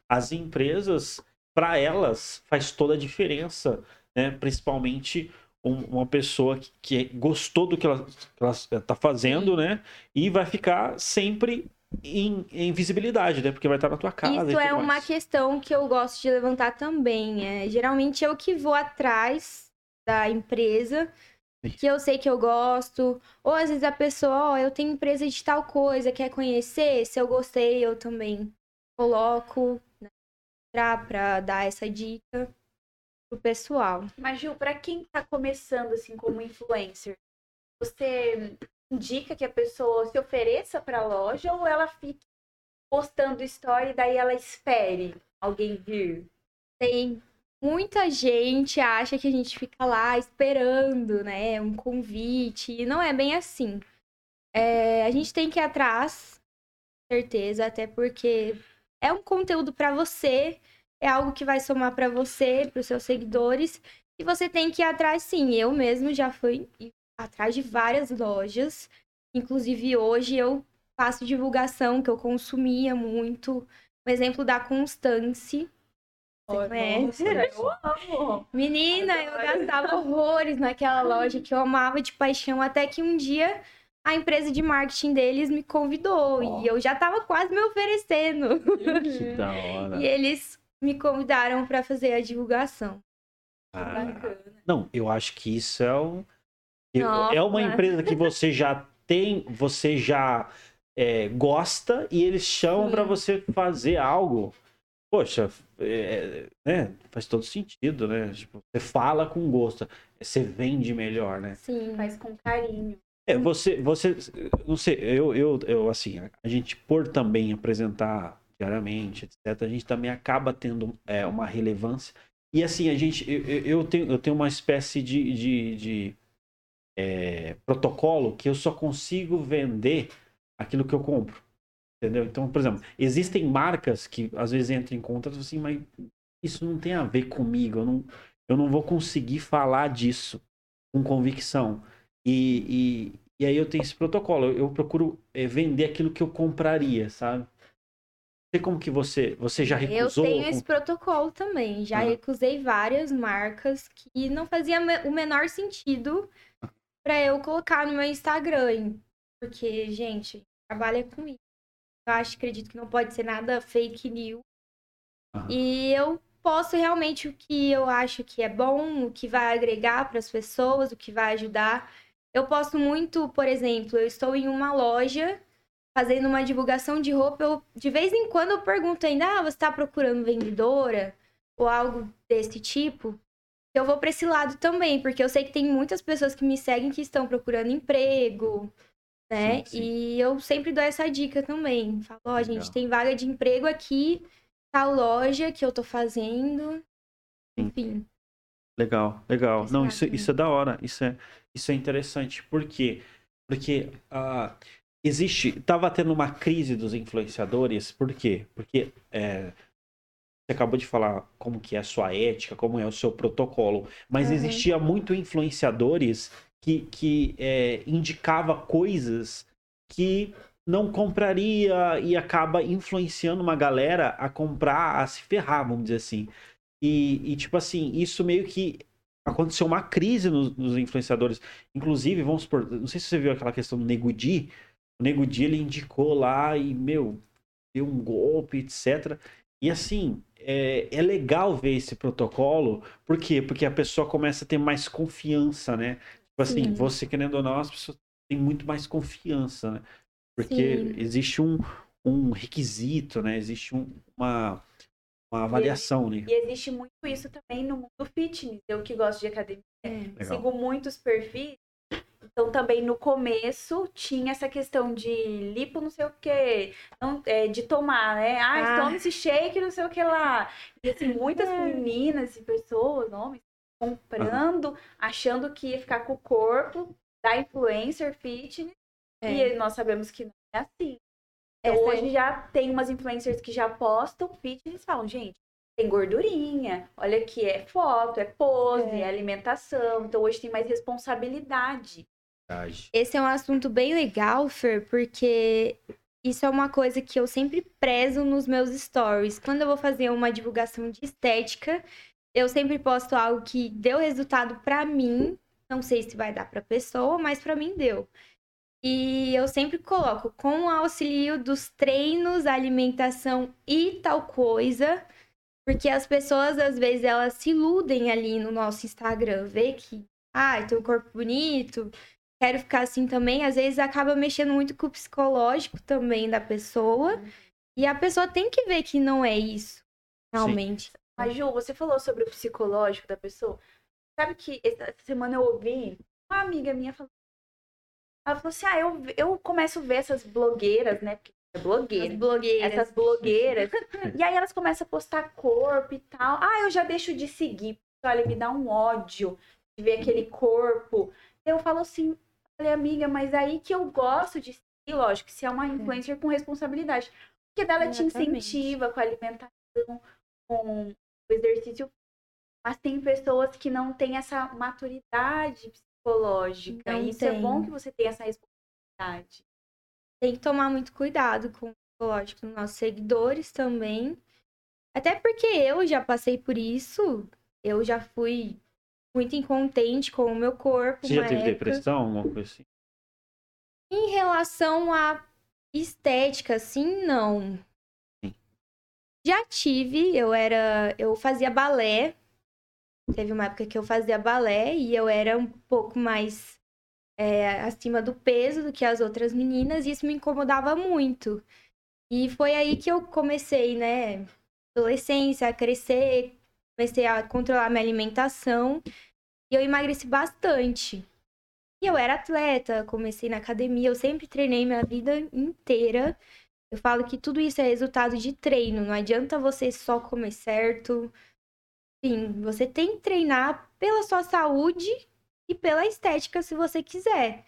as empresas, para elas, faz toda a diferença, né? Principalmente um- uma pessoa que, gostou do que ela, que ela tá fazendo, né? E vai ficar sempre em, em visibilidade, né? Porque vai estar na tua casa. e Isso é uma mais. questão que eu gosto de levantar também. É, geralmente eu que vou atrás da empresa que eu sei que eu gosto. Ou às vezes a pessoa, ó, eu tenho empresa de tal coisa, quer conhecer? Se eu gostei, eu também coloco né, pra, pra dar essa dica pro pessoal. Mas, Gil, pra quem tá começando, assim, como influencer, você indica que a pessoa se ofereça pra loja ou ela fique postando story e daí ela espere alguém vir? Tem muita gente acha que a gente fica lá esperando, né, um convite, e não é bem assim. É, a gente tem que ir atrás, certeza, até porque é um conteúdo pra você, é algo que vai somar pra você, pros seus seguidores, e você tem que ir atrás sim. Eu mesmo já fui atrás de várias lojas, inclusive hoje eu faço divulgação que eu consumia muito. Um exemplo da Constance, você conhece? eu amo! Menina, eu gastava horrores naquela loja que eu amava de paixão, até que um dia a empresa de marketing deles me convidou Ó. e eu já tava quase me oferecendo. Que [LAUGHS] da hora. E eles me convidaram para fazer a divulgação. Ah, Bacana. não, eu acho que isso é um. Nossa. É uma empresa que você já tem, você já é, gosta e eles chamam para você fazer algo. Poxa, é, né? Faz todo sentido, né? Tipo, você fala com gosto, você vende melhor, né? Sim. Faz com carinho. É, você, você, não sei, eu, eu, eu, assim, a gente por também apresentar diariamente, etc., a gente também acaba tendo é, uma relevância. E assim, a gente, eu, eu- eu tenho, eu tenho uma espécie de, de, de, é, protocolo que eu só consigo vender aquilo que eu compro. Entendeu? Então, por exemplo, existem marcas que às vezes entram em contato assim, mas isso não tem a ver comigo, eu não, eu não vou conseguir falar disso com convicção. E, e, e aí eu tenho esse protocolo. Eu, eu procuro eh, vender aquilo que eu compraria, sabe? Sei como que você. Você já Eu recusou? tenho com- esse protocolo também. Já Ah. recusei várias marcas que não fazia o menor sentido para eu colocar no meu Instagram. Porque, gente, trabalha com isso. Eu acho, acredito que não pode ser nada fake news. Aham. E eu posto realmente o que eu acho que é bom, o que vai agregar para as pessoas, o que vai ajudar. Eu posto muito, por exemplo, eu estou em uma loja fazendo uma divulgação de roupa, eu, de vez em quando eu pergunto ainda, ah, você está procurando vendedora? Ou algo desse tipo? Eu vou para esse lado também, porque eu sei que tem muitas pessoas que me seguem que estão procurando emprego, né? Sim, sim. E eu sempre dou essa dica também. Falo, ó, Legal. gente, tem vaga de emprego aqui, tal loja que eu tô fazendo. Enfim. Legal, legal. Não, isso, isso é da hora. Isso é, isso é interessante. Por quê? Porque ah, existe. Tava tendo uma crise dos influenciadores. Por quê? Porque é, você acabou de falar como que é a sua ética, como é o seu protocolo. Mas Uhum. existia muito influenciadores que, que é, indicava coisas que não compraria e acaba influenciando uma galera a comprar, a se ferrar, vamos dizer assim. E, e, tipo assim, isso meio que aconteceu uma crise nos, nos influenciadores. Inclusive, vamos supor, não sei se você viu aquela questão do Nego Di. O Nego Di, ele indicou lá e, meu, deu um golpe, etc. E assim, é, é legal ver esse protocolo. Por quê? Porque a pessoa começa a ter mais confiança, né? Tipo assim, Sim. você querendo ou não, as pessoas têm muito mais confiança, né? Porque Sim. existe um, um requisito, né? Existe um- uma, uma avaliação, né? E existe muito isso também no mundo fitness. Eu que gosto de academia, É. Sigo muitos perfis. Então, também no começo tinha essa questão de lipo, não sei o não, é, de tomar, né? Ah, Ah. toma esse shake, não sei o que lá. E assim, muitas É. meninas e pessoas, homens, comprando, achando que ia ficar com o corpo da influencer fitness. É. E nós sabemos que não é assim. Então, Essa hoje já tem umas influencers que já postam fitness e falam, gente, tem gordurinha, olha aqui, é foto, é pose, É. é alimentação. Então hoje tem mais responsabilidade. Verdade. Esse é um assunto bem legal, Fer, porque isso é uma coisa que eu sempre prezo nos meus stories. Quando eu vou fazer uma divulgação de estética, eu sempre posto algo que deu resultado pra mim. Não sei se vai dar pra pessoa, mas pra mim deu. E eu sempre coloco com o auxílio dos treinos, alimentação e tal coisa, porque as pessoas às vezes elas se iludem ali no nosso Instagram, vê que, ah, tem um corpo bonito, quero ficar assim também, às vezes acaba mexendo muito com o psicológico também da pessoa. E a pessoa tem que ver que não é isso, realmente. Mas, Ju, você falou sobre o psicológico da pessoa. Sabe que essa semana eu ouvi uma amiga minha falando. Ela falou assim: ah, eu, eu começo a ver essas blogueiras, né? Porque é As blogueira. blogueiras. Essas blogueiras. e aí elas começam a postar corpo e tal. Ah, eu já deixo de seguir. Porque, olha, me dá um ódio de ver aquele corpo. Eu falo assim, falei, amiga, mas aí que eu gosto de seguir, lógico, se é uma influencer com responsabilidade. Porque dela te Exatamente. incentiva com a alimentação, com o exercício. Mas tem pessoas que não têm essa maturidade psicológica. Não e isso é tem. bom que você tenha essa responsabilidade. Tem que tomar muito cuidado com o psicológico dos nossos seguidores também. Até porque eu já passei por isso. Eu já fui muito incontente com o meu corpo. Você já teve época. depressão, alguma coisa assim? Em relação à estética, assim, não. Sim. Já tive, eu era. Eu fazia balé. Teve uma época que eu fazia balé e eu era um pouco mais é, acima do peso do que as outras meninas, e isso me incomodava muito. E foi aí que eu comecei, né? Adolescência, a crescer, comecei a controlar minha alimentação e eu emagreci bastante. E eu era atleta, comecei na academia, eu sempre treinei minha vida inteira. Eu falo que tudo isso é resultado de treino, não adianta você só comer certo. Enfim, você tem que treinar pela sua saúde e pela estética se você quiser.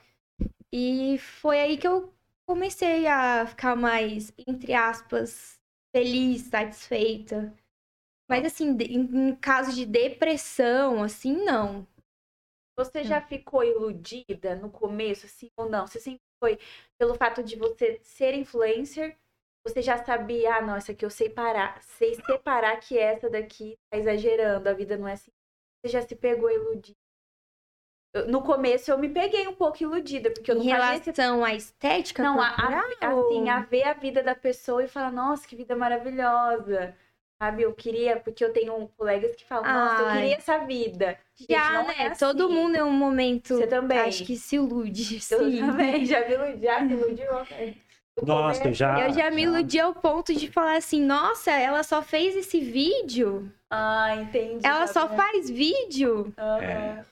E foi aí que eu comecei a ficar mais, entre aspas, feliz, satisfeita. Mas assim, em, em caso de depressão, assim, não. Você já ficou iludida no começo, assim, ou não? Você sempre foi, pelo fato de você ser influencer, você já sabia, ah, não, essa aqui eu sei parar, sei separar que essa daqui tá exagerando, a vida não é assim. Você já se pegou iludida? Eu- no começo eu me peguei um pouco iludida, porque eu Em não fazia esse... relação à estética Não, a, a- assim, a ver a vida da pessoa e falar, nossa, que vida maravilhosa. Sabe, eu queria, porque eu tenho colegas que falam, nossa, eu Ai. queria essa vida. Gente, já, não né? é assim. Todo mundo em um momento, Você também. acho que se ilude, Eu sim. também, já me iludi, já me iludiu. No Nossa, eu já. Eu já me iludi ao ponto de falar assim, nossa, ela só fez esse vídeo? Ah, entendi. Ela tá só faz vídeo? Aham. É.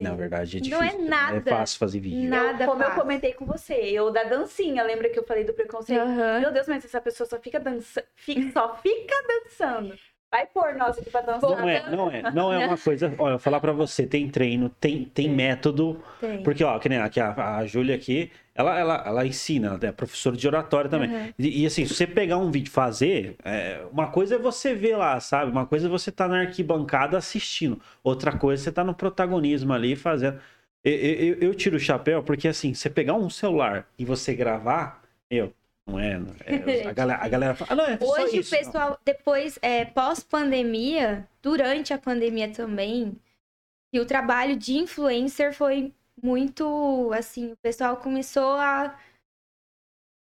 Na verdade, é Não é difícil. nada. É fácil fazer vídeo. Na- Eu- Nada como eu fácil. comentei com você, eu da dancinha, lembra que eu falei do preconceito? Aham. Meu Deus, mas essa pessoa só fica dançando, só fica dançando. Vai pôr nós aqui pra dançar. Não é, não é, não é uma coisa. Olha, eu falar pra você, tem treino, tem, tem Tem. método. Tem. Porque, ó, que nem aqui, a, a Júlia aqui, ela, ela, ela ensina, ela é professora de oratória também. Aham. E, e, assim, se você pegar um vídeo e fazer, é, uma coisa é você ver lá, sabe? Uma coisa é você tá na arquibancada assistindo. Outra coisa é você tá no protagonismo ali fazendo. Eu, eu, eu tiro o chapéu porque, assim, você pegar um celular e você gravar, meu, não é. não é- [LAUGHS] a, galera, a galera fala, ah, não, é só Hoje isso. o pessoal, depois, é, pós-pandemia, durante a pandemia também, e o trabalho de influencer foi muito, assim, o pessoal começou a,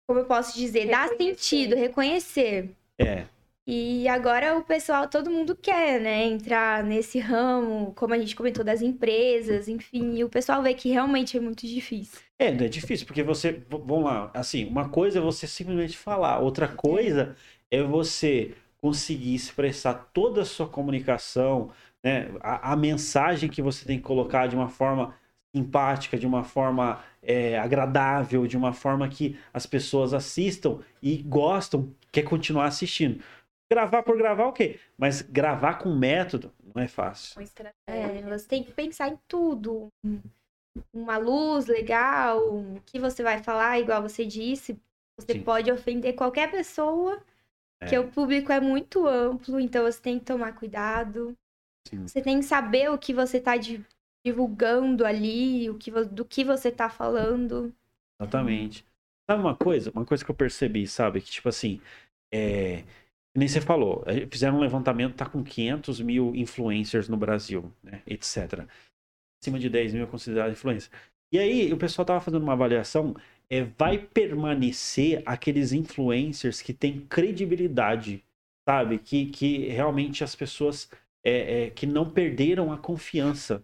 como eu posso dizer, dar Reconhecer. sentido, reconhecer. É, E agora o pessoal, todo mundo quer, né, entrar nesse ramo, como a gente comentou, das empresas, enfim, e o pessoal vê que realmente é muito difícil. É, é difícil, porque você. Vamos lá, assim, uma coisa é você simplesmente falar, outra coisa é você conseguir expressar toda a sua comunicação, né? A, a mensagem que você tem que colocar de uma forma simpática, de uma forma é, agradável, de uma forma que as pessoas assistam e gostam, quer continuar assistindo. Gravar por gravar, ok. Mas gravar com método não é fácil. É, você tem que pensar em tudo. Uma luz legal, o que você vai falar, igual você disse. Você Sim. pode ofender qualquer pessoa, porque É. o público é muito amplo, então você tem que tomar cuidado. Sim. Você tem que saber o que você está divulgando ali, o que, do que você está falando. Exatamente. Sabe uma coisa? Uma coisa que eu percebi, sabe? Que, tipo assim, é... nem você falou, eh, fizeram um levantamento, tá com 500 mil influencers no Brasil, né? Etc. Acima de 10 mil é considerado influencer. E aí, o pessoal tava fazendo uma avaliação, é, vai permanecer aqueles influencers que têm credibilidade, sabe? Que, que realmente as pessoas é, é, que não perderam a confiança.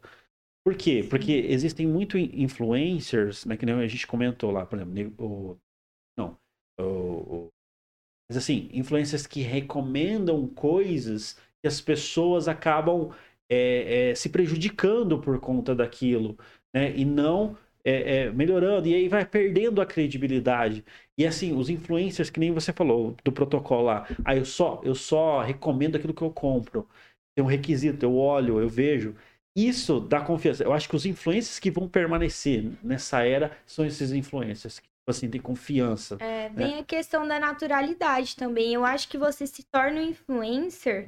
Por quê? Porque existem muito in- influencers, né, que nem a gente comentou lá, por exemplo, o, não, o- mas assim, influencers que recomendam coisas que as pessoas acabam é, é, se prejudicando por conta daquilo, né, e não é, é, melhorando, e aí vai perdendo a credibilidade. E assim, os influencers, que nem você falou, do protocolo lá, ah, eu só, eu só recomendo aquilo que eu compro. Tem um requisito, eu olho, eu vejo. Isso dá confiança. Eu acho que os influencers que vão permanecer nessa era são esses influencers que, assim, têm confiança. É, vem a questão da naturalidade também. Eu acho que você se torna um influencer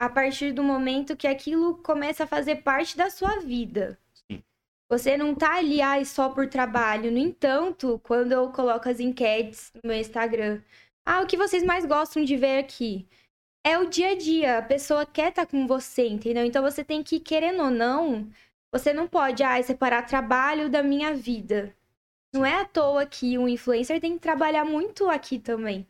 a partir do momento que aquilo começa a fazer parte da sua vida. Sim. Você não tá ali ai, só por trabalho. No entanto, quando eu coloco as enquetes no meu Instagram, ah, o que vocês mais gostam de ver aqui? É o dia a dia, a pessoa quer estar com você, entendeu? Então você tem que, querendo ou não, você não pode, ah, separar trabalho da minha vida. Não é à toa que um influencer tem que trabalhar muito aqui também.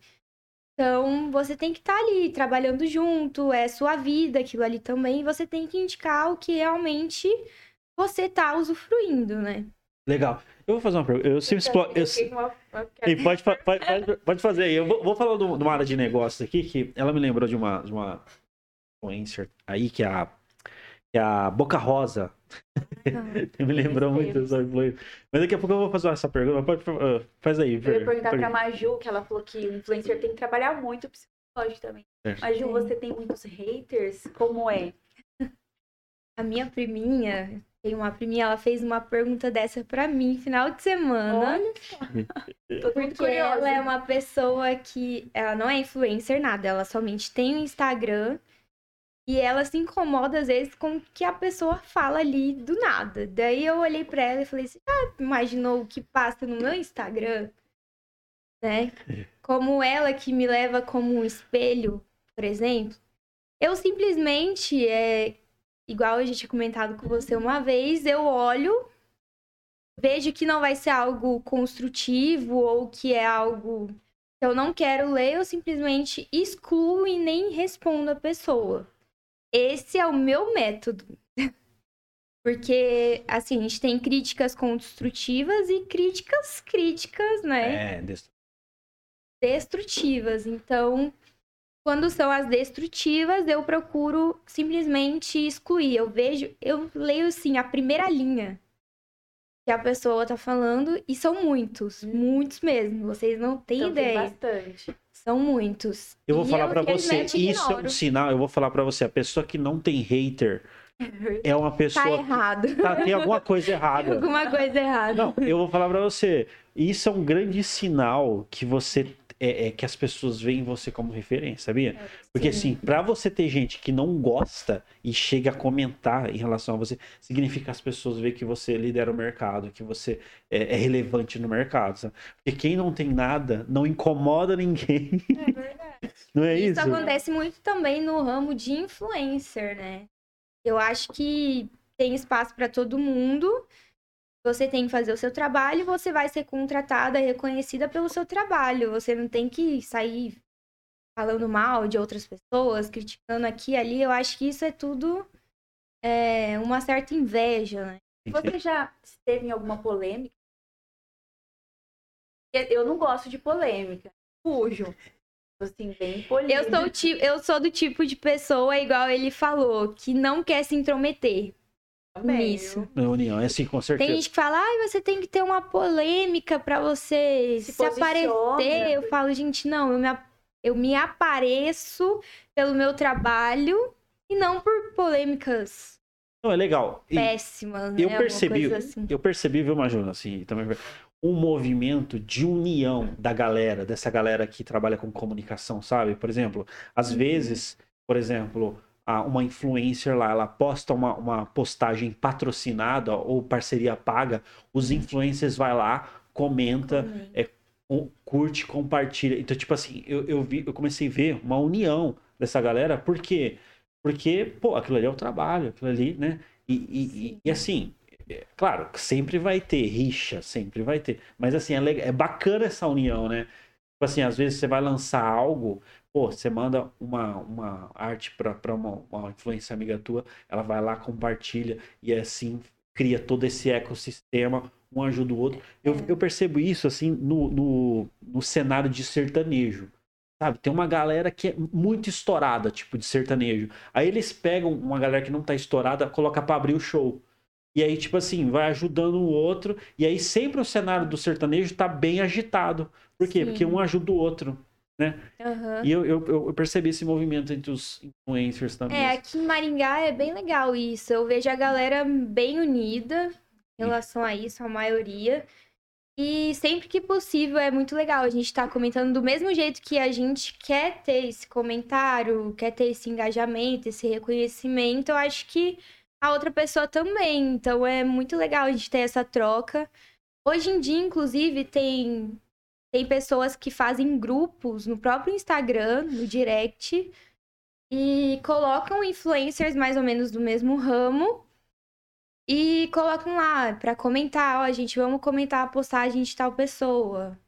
Então, você tem que estar ali trabalhando junto, é sua vida aquilo ali também, e você tem que indicar o que realmente você tá usufruindo, né? Legal. Eu vou fazer uma pergunta. Eu sempre exploro. Eu... Pode, pode, pode- pode fazer aí. Eu vou, vou falar de de uma área de negócio aqui que ela me lembrou de uma, de uma influencer aí, que é a, que é a Boca Rosa. [LAUGHS] me lembrou muito eu dessa influencer. Mas daqui a pouco eu vou fazer essa pergunta. Pode, uh, faz aí, Eu ia perguntar pra Pergunta. Maju, que ela falou que o influencer tem que trabalhar muito o psicológico também. Certo. Maju, você tem muitos haters? Como é? A minha priminha, tem uma priminha, ela fez uma pergunta dessa pra mim final de semana. Olha só. [LAUGHS] Tô muito Porque curiosa. ela é uma pessoa que. Ela não é influencer nada, ela somente tem um Instagram. E ela se incomoda, às vezes, com o que a pessoa fala ali do nada. Daí eu olhei pra ela e falei assim: ah, imaginou o que passa no meu Instagram? Né? Como ela que me leva como um espelho, por exemplo. Eu simplesmente, é, igual eu já tinha comentado com você uma vez, eu olho vejo que não vai ser algo construtivo ou que é algo que eu não quero ler, eu simplesmente excluo e nem respondo a pessoa. Esse é o meu método. [LAUGHS] Porque, assim, a gente tem críticas construtivas e críticas críticas, né? É, Destrutivas. Então, quando são as destrutivas, eu procuro simplesmente excluir. Eu vejo, eu leio, assim, a primeira linha que a pessoa tá falando, e são muitos, muitos mesmo. Vocês não têm Então, tem ideia. bastante. São muitos. Eu vou E falar pra você, simplesmente isso é um ignoro. sinal, eu vou falar pra você, a pessoa que não tem hater é uma [LAUGHS] Tá pessoa errado. que tá, tem alguma coisa [LAUGHS] errada. Alguma coisa errada. Não, eu vou falar pra você. Isso é um grande sinal que você é, é, que as pessoas veem você como referência, sabia? Porque assim, pra você ter gente que não gosta e chega a comentar em relação a você, significa que as pessoas veem que você lidera o mercado, que você é, é relevante no mercado. Sabe? Porque quem não tem nada não incomoda ninguém. É verdade. [LAUGHS] Não é Isso isso? acontece muito também no ramo de influencer, né? Eu acho que tem espaço para todo mundo. Você tem que fazer o seu trabalho, você vai ser contratada, reconhecida pelo seu trabalho. Você não tem que sair falando mal de outras pessoas, criticando aqui e ali. Eu acho que isso é tudo é, uma certa inveja, né? Você já esteve em alguma polêmica? Eu não gosto de polêmica. Fujo. Assim, bem polêmica. Eu sou, o ti- eu sou do tipo de pessoa, igual ele falou, que não quer se intrometer. Também, nisso. É união, é assim, com certeza. Tem gente que fala, ai, você tem que ter uma polêmica pra você se, Se aparecer. Eu falo, gente, não, eu me, eu me apareço pelo meu trabalho e não por polêmicas Não, é legal. Péssimas, né? eu percebi, coisa assim. eu percebi, viu, Majuna, assim, também um movimento de união da galera, dessa galera que trabalha com comunicação, sabe? Por exemplo, às Uhum. vezes, por exemplo, uma influencer lá, ela posta uma, uma postagem patrocinada ou parceria paga, os influencers vai lá, comenta, com- curte, compartilha. Então, tipo assim, eu, eu vi, eu comecei a ver uma união dessa galera, por quê? Porque, pô, aquilo ali é o trabalho, aquilo ali, né? E, e- e- e assim, é, claro, sempre vai ter rixa, sempre vai ter. Mas assim, é, leg- é bacana essa união, né? Tipo assim, às vezes você vai lançar algo, pô, você manda uma, uma arte pra, pra uma, uma influência amiga tua, ela vai lá, compartilha, e assim cria todo esse ecossistema, um ajuda o outro. Eu, eu percebo isso, assim, no, no, no cenário de sertanejo. Sabe, tem uma galera que é muito estourada, tipo, de sertanejo. Aí eles pegam uma galera que não tá estourada, coloca pra abrir o show. E aí, tipo assim, vai ajudando o outro. E aí sempre o cenário do sertanejo tá bem agitado. Por quê? Sim. Porque um ajuda o outro. Aham. E eu, eu, eu percebi esse movimento entre os influencers também. É, aqui em Maringá é bem legal isso. Eu vejo a galera bem unida em relação a isso, a maioria. E sempre que possível é muito legal a gente tá comentando do mesmo jeito que a gente quer ter esse comentário, quer ter esse engajamento, esse reconhecimento. Eu acho que a outra pessoa também. Então é muito legal a gente ter essa troca. Hoje em dia, inclusive, tem, tem pessoas que fazem grupos no próprio Instagram, no direct, e colocam influencers mais ou menos do mesmo ramo e colocam lá pra comentar, ó, gente, vamos comentar a postagem de tal pessoa.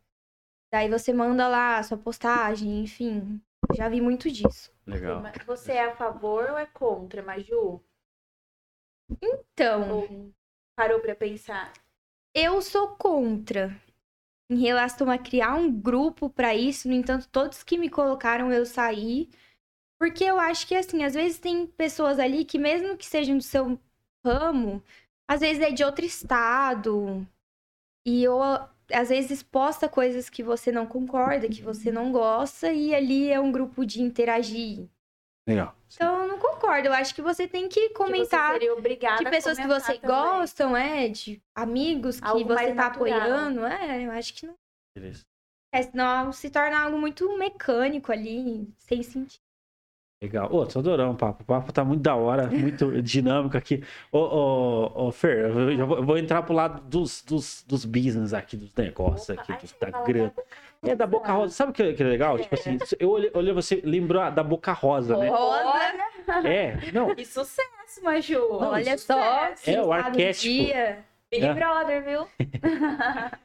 Daí você manda lá a sua postagem, enfim. Já vi muito disso. Legal. Mas Você é a favor ou é contra, Maju? Então, Ou parou pra pensar? eu sou contra em relação a criar um grupo pra isso. No entanto, todos que me colocaram eu saí. Porque eu acho que, assim, às vezes tem pessoas ali que, mesmo que sejam do seu ramo, às vezes é de outro estado. E ou às vezes posta coisas que você não concorda, que você não gosta, e ali é um grupo de interagir. Legal. Então, eu não concordo. Eu acho que você tem que Que comentar obrigada de pessoas que você também. gostam, é, de amigos que Algo você tá natural. apoiando, é, eu acho que não. Beleza. É, senão se torna algo muito mecânico ali, sem sentido. Legal. Ô, tô adorando o papo. O papo tá muito da hora, muito [LAUGHS] dinâmico aqui. Ô, ô, ô Fer, eu já vou, eu vou entrar pro lado dos, dos, dos business aqui, dos negócios Opa, aqui, dos, você da grana. É da Boca Rosa. Sabe o que, que é legal? Tipo assim, eu olhei, olhei você, lembrou da Boca Rosa, né? Rosa. É, não. Que sucesso, Maju! Olha Que só, É, o arquétipo. dia. Big É. Brother, viu? [LAUGHS]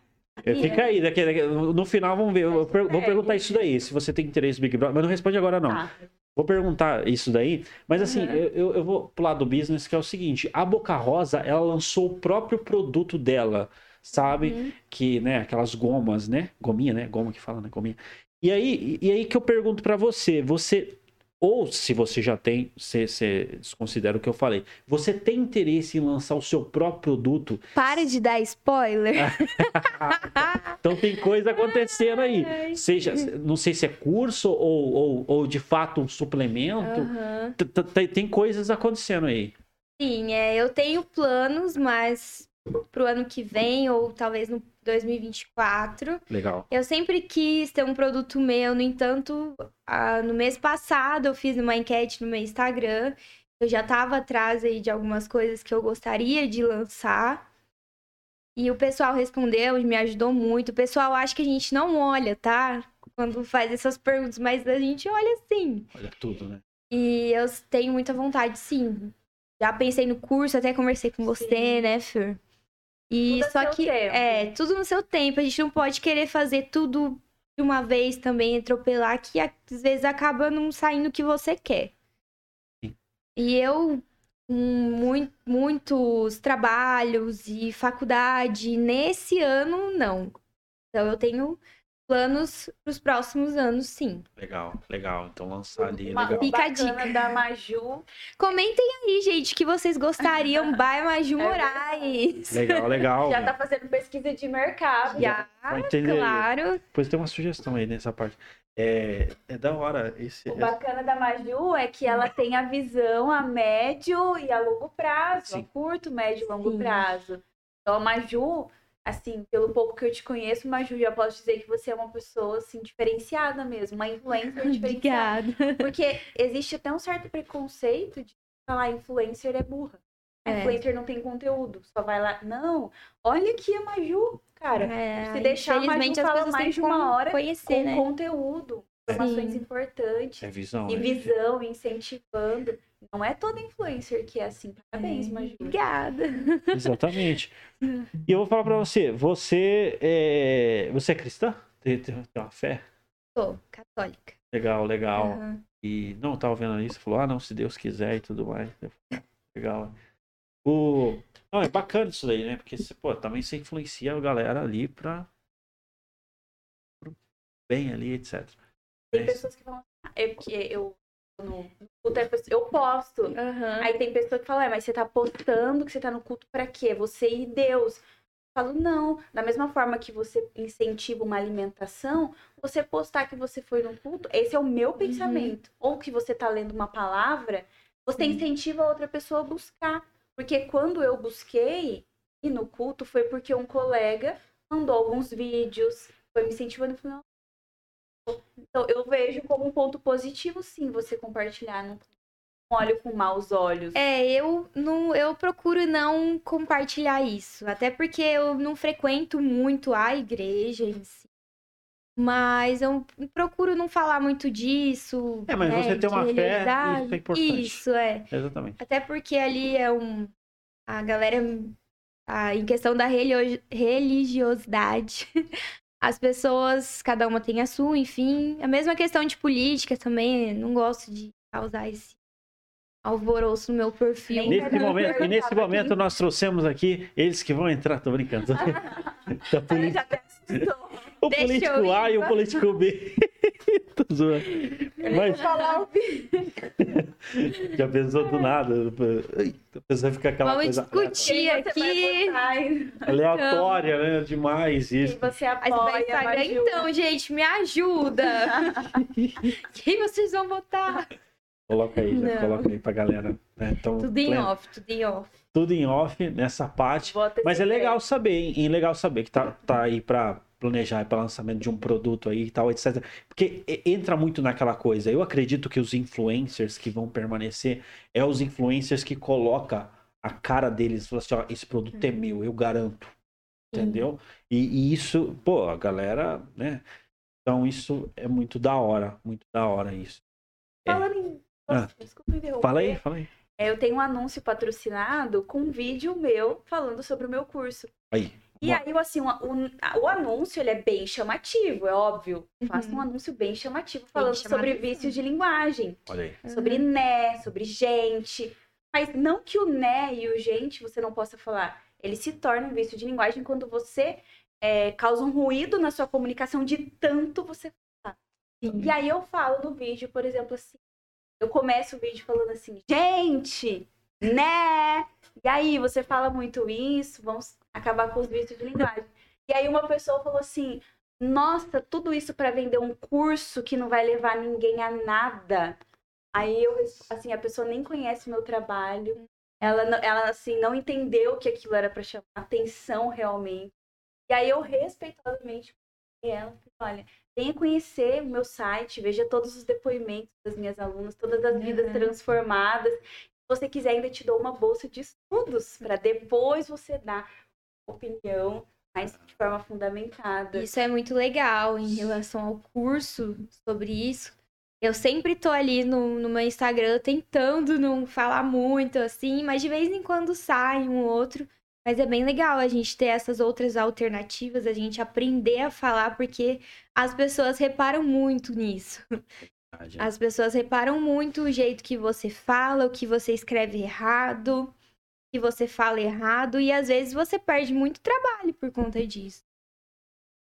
É, Fica aí, daqui, daqui- no final vamos ver. Eu per- vou É. perguntar isso daí, se você tem interesse no Big Brother. Mas não responde agora, não. Tá. Vou perguntar isso daí, mas assim, Uhum. eu, eu- eu vou pro lado do business, que é o seguinte: a Boca Rosa, ela lançou o próprio produto dela, sabe? Uhum. Que, né, aquelas gomas, né? Gominha, né? Goma que fala, né? Gominha. E aí, e aí que eu pergunto pra você: você, ou se você já tem, você, você desconsidera o que eu falei, você tem interesse em lançar o seu próprio produto? Para de dar spoiler. [LAUGHS] Então tem coisa acontecendo aí. Seja, não sei se é curso ou, ou, ou de fato um suplemento. Tem, tem coisas acontecendo aí. Sim, é, eu tenho planos, mas pro ano que vem, ou talvez no 2024. Legal. Eu sempre quis ter um produto meu, no entanto, no mês passado eu fiz uma enquete no meu Instagram. Eu já estava atrás aí de algumas coisas que eu gostaria de lançar. E o pessoal respondeu e me ajudou muito. O pessoal acha que a gente não olha, tá? Quando faz essas perguntas, mas a gente olha sim. Olha tudo, né? E eu tenho muita vontade, sim. Já pensei no curso, até conversei com você, Sim. né, Fer? E Tudo só que tempo. é tudo no seu tempo. A gente não pode querer fazer tudo de uma vez também, atropelar, que às vezes acaba não saindo o que você quer. Sim. E eu, com mui- muitos trabalhos e faculdade, nesse ano, não. Então eu tenho planos pros próximos anos, sim. Legal, legal. Então lançar ali, Uma, legal. Fica a dica. da Maju. Comentem aí, gente, que vocês gostariam. [LAUGHS] By Maju É Moraes. Legal, legal. Já tá fazendo pesquisa de mercado. Já, entender. claro. Depois tem uma sugestão aí nessa parte. É, é da hora esse. O bacana da Maju é que ela tem a visão a médio e a longo prazo, Sim. a curto, médio e longo Sim. prazo. Então, a Maju, assim, pelo pouco que eu te conheço, Maju, já posso dizer que você é uma pessoa, assim, diferenciada mesmo, uma influencer [LAUGHS] diferenciada. Obrigada. Porque existe até um certo preconceito de falar influencer é burra. A É. influencer não tem conteúdo, só vai lá. Não, olha aqui a Maju, cara. É, se deixar, a Maju fala mais de uma hora conhecer, com né? conteúdo, informações Sim. importantes. É visão. E né? visão, incentivando. Não é todo influencer que é assim. Parabéns, É, Maju. Obrigada. Exatamente. [LAUGHS] E eu vou falar pra você, você é, você é cristã? Tem, tem, tem uma fé? Sou católica. Legal, legal. Aham. E não, tava vendo isso, falou, ah, não, se Deus quiser e tudo mais. "Ah, Legal. O... Não, é bacana isso daí, né? Porque, você, pô, também você influencia a galera ali pra... pro bem ali, etc. Tem pessoas que falam, ah, é porque eu no culto é pessoa- eu posto. Aham. Aí tem pessoa que fala, é, mas você tá postando que você tá no culto pra quê? Você e Deus. Eu falo, não. Da mesma forma que você incentiva uma alimentação, você postar que você foi no culto, esse é o meu pensamento. Ou que você tá lendo uma palavra, você Sim. incentiva a outra pessoa a buscar. Porque quando eu busquei ir no culto, foi porque um colega mandou alguns vídeos, foi me incentivando e falou, "Não." Então eu vejo como um ponto positivo, sim, você compartilhar. Não não olho com maus olhos. É, eu não, eu procuro não compartilhar isso, até porque eu não frequento muito a igreja em si. Mas eu procuro não falar muito disso. É, mas né, você tem uma fé, realidade. isso é importante. Isso, é. Exatamente. Até porque ali é um. A galera. a- em questão da religiosidade, [LAUGHS] as pessoas, cada uma tem a sua, enfim. A mesma questão de política também. Não gosto de causar esse alvoroço no meu perfil. Nesse momento, e nesse momento quem- nós trouxemos aqui eles que vão entrar, tô brincando. [LAUGHS] da Ela política. O Deixa político A e o político B. [LAUGHS] Tô zoando. Mas falar o [LAUGHS] já pensou do nada. A pessoa fica aquela Vamos coisa discutir quem aqui. aleatória, né? Demais quem isso. você Aí você apoia, Instagram, então, gente, me ajuda. [LAUGHS] Quem vocês vão votar? Coloca aí, já Não. coloca aí pra galera. né? Então, Tudo em pleno- off, tudo em off. tudo em off nessa parte. Mas é legal saber, hein? E legal saber que tá, tá aí pra planejar para lançamento de um produto aí e tal, etc. Porque entra muito naquela coisa. Eu acredito que os influencers que vão permanecer é os influencers que coloca a cara deles, falam assim, ó, esse produto é meu, eu garanto. Entendeu? E, e isso, pô, a galera, né? Então isso é muito da hora, muito da hora isso. Falando em... Ah. Desculpa me interromper. Fala aí, fala aí. É, Eu tenho um anúncio patrocinado com um vídeo meu falando sobre o meu curso. Aí. E aí, assim, o, o, o anúncio ele é bem chamativo, é óbvio. Uhum. Faço um anúncio bem chamativo falando chamar sobre vícios de linguagem. Olha aí. sobre né, sobre gente. Mas não que o né e o gente você não possa falar. Ele se torna um vício de linguagem quando você é, causa um ruído na sua comunicação de tanto você falar. Sim. E aí eu falo no vídeo, por exemplo, assim. Eu começo o vídeo falando assim, gente, né? E aí você fala muito isso, vamos acabar com os vícios de linguagem. E aí uma pessoa falou assim, nossa, tudo isso para vender um curso que não vai levar ninguém a nada. Aí eu, assim, a pessoa nem conhece meu trabalho. Ela, não- ela assim, não entendeu que aquilo era para chamar atenção realmente. E aí eu respeitosamente ela, olha, venha conhecer o meu site, veja todos os depoimentos das minhas alunas, todas as vidas Uhum. transformadas. Se você quiser, ainda te dou uma bolsa de estudos para depois você dar opinião, mas de forma fundamentada. Isso é muito legal em relação ao curso sobre isso. Eu sempre tô ali no, no meu Instagram tentando não falar muito assim, mas de vez em quando sai um ou outro. Mas é bem legal a gente ter essas outras alternativas, a gente aprender a falar, porque as pessoas reparam muito nisso. As pessoas reparam muito o jeito que você fala, o que você escreve errado, que você fala errado, e às vezes você perde muito trabalho por conta disso.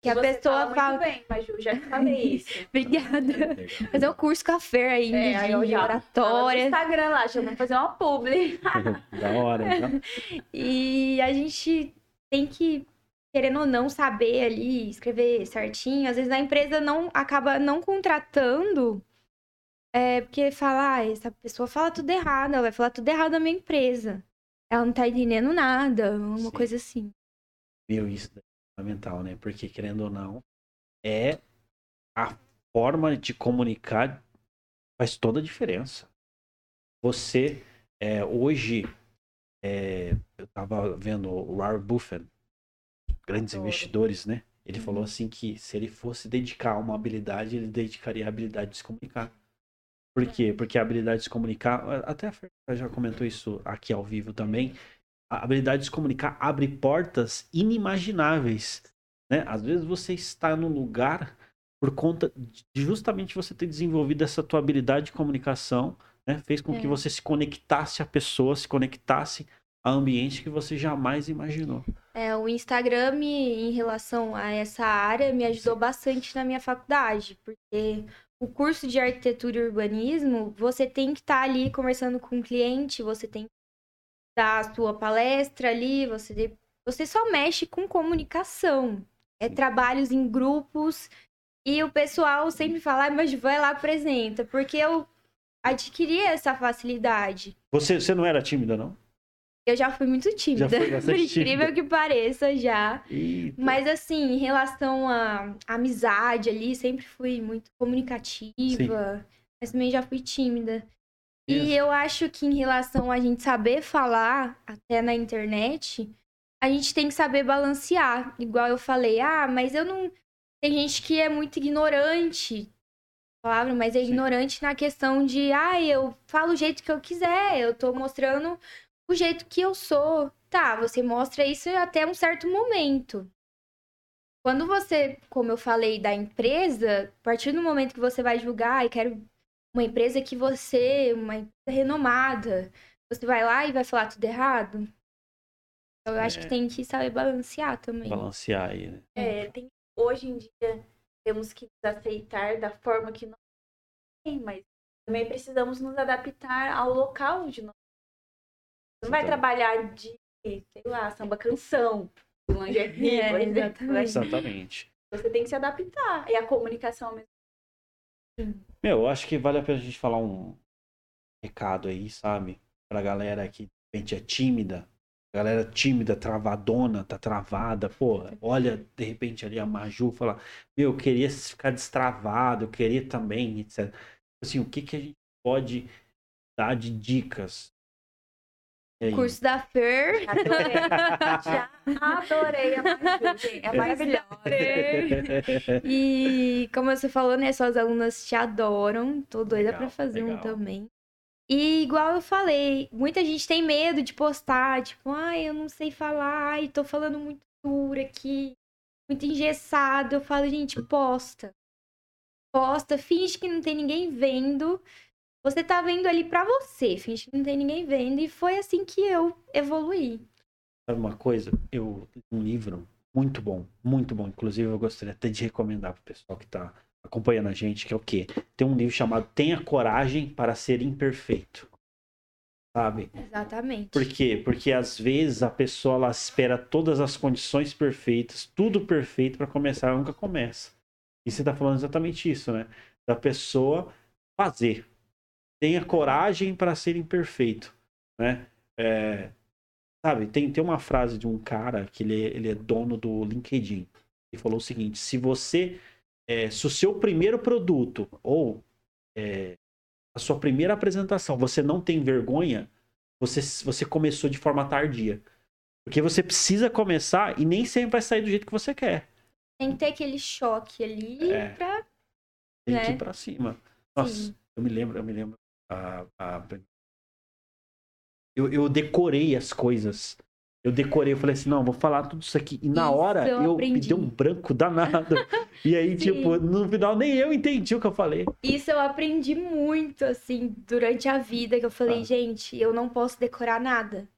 Que a Você pessoa fala. fala. Muito bem, mas eu já falei [LAUGHS] isso. Obrigada. Fazer um curso com a Fer É, aí eu de já Fala no oratória. Instagram lá, deixa eu fazer uma publi. [LAUGHS] da hora, então. [LAUGHS] E a gente tem que, querendo ou não, saber ali, escrever certinho. Às vezes a empresa não acaba não contratando, é, porque fala, ah, essa pessoa fala tudo errado, ela vai falar tudo errado da minha empresa. Ela não tá entendendo nada, uma Sim. coisa assim. Meu, isso é fundamental, né? Porque, querendo ou não, é a forma de comunicar faz toda a diferença. Você, é, hoje, é, eu tava vendo o Warren Buffett, grandes Adoro. investidores, né? Ele falou Uhum. assim que se ele fosse dedicar uma habilidade, ele dedicaria a habilidade de se comunicar. Por quê? Porque a habilidade de se comunicar, até a Fer já comentou isso aqui ao vivo também, a habilidade de se comunicar abre portas inimagináveis, né? Às vezes você está num lugar por conta de justamente você ter desenvolvido essa tua habilidade de comunicação, né? Fez com que É. você se conectasse a pessoas, se conectasse a ambiente que você jamais imaginou. É, o Instagram, me- em relação a essa área, me ajudou bastante na minha faculdade, porque o curso de arquitetura e urbanismo, você tem que estar ali conversando com o cliente, você tem que dar a sua palestra ali, você, você só mexe com comunicação. É trabalhos em grupos, e o pessoal sempre fala, "Ah, mas vai lá, apresenta, porque eu adquiri essa facilidade. Você, você não era tímida, não? Eu já fui muito tímida, [LAUGHS] por incrível tímida. que pareça já. Eita. Mas assim, em relação à amizade ali, sempre fui muito comunicativa, mas também já fui tímida. E Isso. eu acho que em relação a gente saber falar, até na internet, a gente tem que saber balancear. Igual eu falei, ah, mas eu não. Tem gente que é muito ignorante, palavra, mas é Sim. ignorante na questão de, ah, eu falo o jeito que eu quiser, eu tô mostrando o jeito que eu sou. Tá, você mostra isso até um certo momento. Quando você, como eu falei, da empresa, a partir do momento que você vai julgar e quero uma empresa que você, uma empresa renomada, você vai lá e vai falar tudo errado. Então, eu acho É. que tem que saber balancear também. Balancear aí, né? É, tem, hoje em dia temos que nos aceitar da forma que nós tem, mas também precisamos nos adaptar ao local de nós. Não vai Exatamente. trabalhar de, sei lá, samba canção, lingerie, [LAUGHS] É, exemplo. exatamente. Exatamente. Você tem que se adaptar. E a comunicação mesmo. Meu, eu acho que vale a pena a gente falar um recado aí, sabe? Pra galera que de repente é tímida. Galera tímida, travadona, tá travada. Pô, olha de repente ali a Maju fala: Meu, eu queria ficar destravado, eu queria também, etc. Assim, o que, que a gente pode dar de dicas? E aí? Curso da Fer. Adorei. [LAUGHS] Já adorei a Maju, gente. É maravilhosa. E como você falou, né? Suas alunas te adoram. Tô doida Legal, pra fazer um legal. também. E igual eu falei, muita gente tem medo de postar, tipo, ai, eu não sei falar, ai, tô falando muito duro aqui, muito engessado. Eu falo, gente, posta. Posta, finge que não tem ninguém vendo. Você tá vendo ali pra você, finge que não tem ninguém vendo. E foi assim que eu evoluí. Sabe uma coisa? Eu um livro muito bom, muito bom. Inclusive, eu gostaria até de recomendar pro pessoal que tá acompanhando a gente, que é o quê? Tem um livro chamado Tenha Coragem para Ser Imperfeito. Sabe? Exatamente. Por quê? Porque às vezes a pessoa ela espera todas as condições perfeitas, tudo perfeito para começar, ela nunca começa. E você tá falando exatamente isso, né? Da pessoa fazer. Tenha coragem para ser imperfeito, né? É, sabe, tem, tem uma frase de um cara que ele, é- ele é dono do LinkedIn. Ele falou o seguinte: se você, é, se o seu primeiro produto ou é, a sua primeira apresentação você não tem vergonha, você, você começou de forma tardia. Porque você precisa começar e nem sempre vai sair do jeito que você quer. Tem que ter aquele choque ali É. pra. Tem que Né? ir pra cima. Nossa, Sim. eu me lembro, eu me lembro. A- a- Eu, eu decorei as coisas. Eu decorei, eu falei assim, não, vou falar tudo isso aqui. E na Isso hora eu eu, me aprendi. deu um branco danado. e aí, [LAUGHS] Sim. tipo, no final nem eu entendi o que eu falei. Isso eu aprendi muito, assim, durante a vida, que eu falei, Ah. gente, eu não posso decorar nada.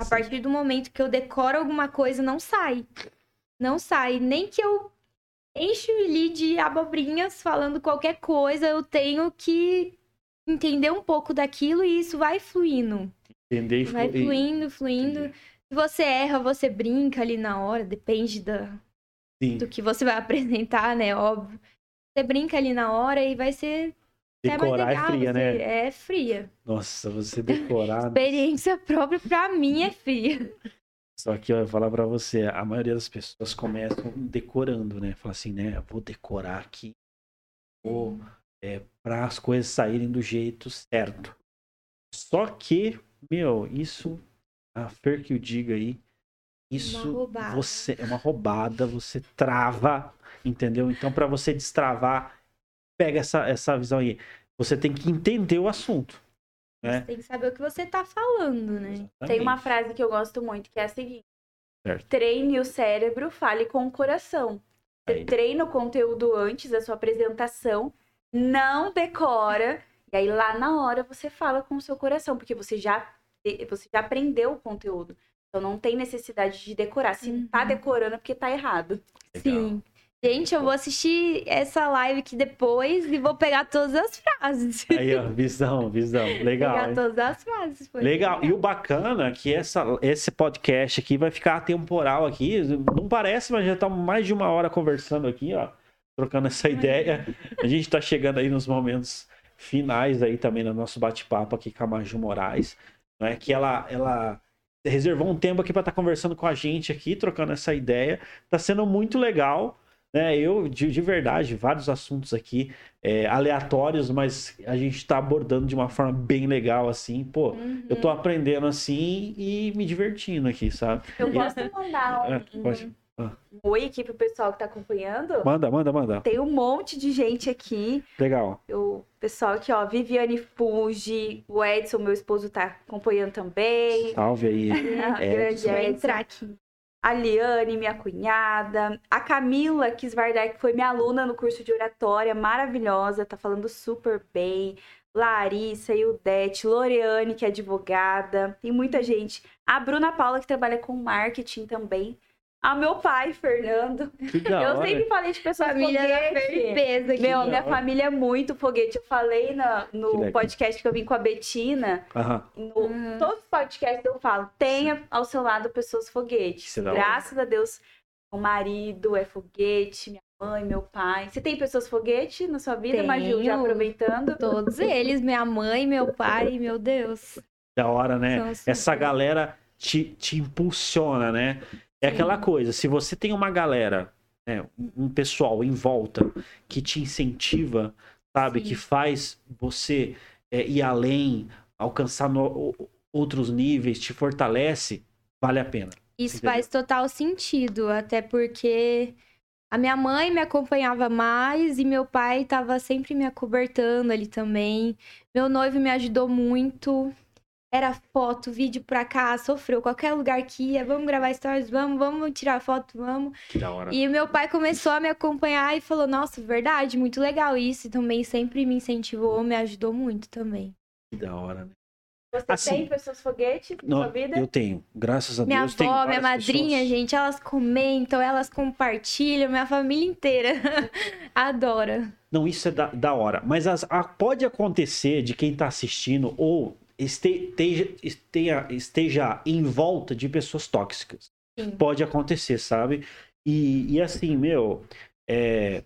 A Sim. partir do momento que eu decoro alguma coisa, não sai. Não sai. Nem que eu enche ali de abobrinhas falando qualquer coisa, eu tenho que entender um pouco daquilo e isso vai fluindo. Entender e Vai flu- fluindo, fluindo. Entendi. Se você erra, você brinca ali na hora, depende da, Sim, do que você vai [LAUGHS] apresentar, né? Óbvio. Você brinca ali na hora e vai ser decorar é legal, fria, você- né? É fria. Nossa, você decorar. [LAUGHS] Experiência própria pra mim é fria. Só que eu vou falar pra você, a maioria das pessoas começam decorando, né? Fala assim, né? Vou decorar aqui. Vou, é, para as coisas saírem do jeito certo. Só que, meu, isso, a Fer que o diga aí, isso você é uma roubada, você trava, entendeu? Então, pra você destravar, pega essa, essa visão aí. Você tem que entender o assunto. É. Você tem que saber o que você tá falando, né? Tem uma Exatamente. frase que eu gosto muito, que é a seguinte. Certo. Treine o cérebro, fale com o coração. Você Aí. treina o conteúdo antes da sua apresentação, não decora, e aí lá na hora você fala com o seu coração, porque você já, você já aprendeu o conteúdo. Então não tem necessidade de decorar. Se Uhum. tá decorando é porque tá errado. Legal. Sim. Gente, eu vou assistir essa live aqui depois e vou pegar todas as frases. Aí, ó, visão, visão. [LAUGHS] Legal. pegar hein? todas as frases. foi Legal. E o bacana é que essa, esse podcast aqui vai ficar atemporal aqui. Não parece, mas já estamos mais de uma hora conversando aqui, ó. Trocando essa [LAUGHS] ideia. A gente está chegando aí nos momentos finais aí também no nosso bate-papo aqui com a Maju Moraes. Né? Que ela, ela reservou um tempo aqui para estar conversando com a gente aqui, trocando essa ideia. Tá sendo muito legal. Né, eu, de, de verdade, vários assuntos aqui é, aleatórios, mas a gente está abordando de uma forma bem legal, assim. Pô, Uhum. eu tô aprendendo assim e me divertindo aqui, sabe? Eu E- posso mandar [LAUGHS] É, pode. Ah. um oi aqui pro pessoal que tá acompanhando? Manda, manda, manda. Tem um monte de gente aqui. Legal. O pessoal aqui, ó, Viviane Fuji, o Edson, meu esposo, tá acompanhando também. Salve aí. A Edson. grande Edson. entrar aqui. A Liane, minha cunhada. A Camila Kisvardar, que foi minha aluna no curso de oratória, maravilhosa, tá falando super bem. Larissa, Ildete, Loreane, que é advogada. Tem muita gente. A Bruna Paula, que trabalha com marketing também. A meu pai, Fernando. Que Eu sempre falei de pessoas Família foguete. Aqui. Meu, minha família é muito foguete. Eu falei na- Que no legal. podcast que eu vim com a Betina. Aham. No, Uhum. Todos os podcasts eu falo, tenha ao seu lado pessoas foguetes. Isso é. Graças a Deus, o marido é foguete, minha mãe, meu pai. Você tem pessoas foguete na sua vida, Maju? Já aproveitando? Todos eles, minha mãe, meu pai, meu Deus. Da hora, né? Essa galera te, te impulsiona, né? É aquela coisa, se você tem uma galera, né, um pessoal em volta que te incentiva, sabe? Sim. Que faz você é, ir além, alcançar no- outros níveis, te fortalece, vale a pena. Isso Entendeu? faz total sentido, até porque a minha mãe me acompanhava mais e meu pai tava sempre me acobertando ali também. Meu noivo me ajudou muito. Era foto, vídeo pra cá, sofreu qualquer lugar que ia. Vamos gravar stories, vamos, vamos tirar foto, vamos. Que da hora. E meu pai começou a me acompanhar e falou: Nossa, verdade, muito legal isso. E também sempre me incentivou, me ajudou muito também. Que da hora, né? Você Assim, tem pessoas foguete na Não, sua vida? eu tenho, graças a Minha Deus. tenho avó, minha madrinha, pessoas. gente, elas comentam, elas compartilham, minha família inteira [LAUGHS] adora. Não, isso é da, da hora. Mas as- a- pode acontecer de quem tá assistindo ou esteja, esteja, esteja em volta de pessoas tóxicas. Sim. Pode acontecer, sabe? E, e assim, meu, é,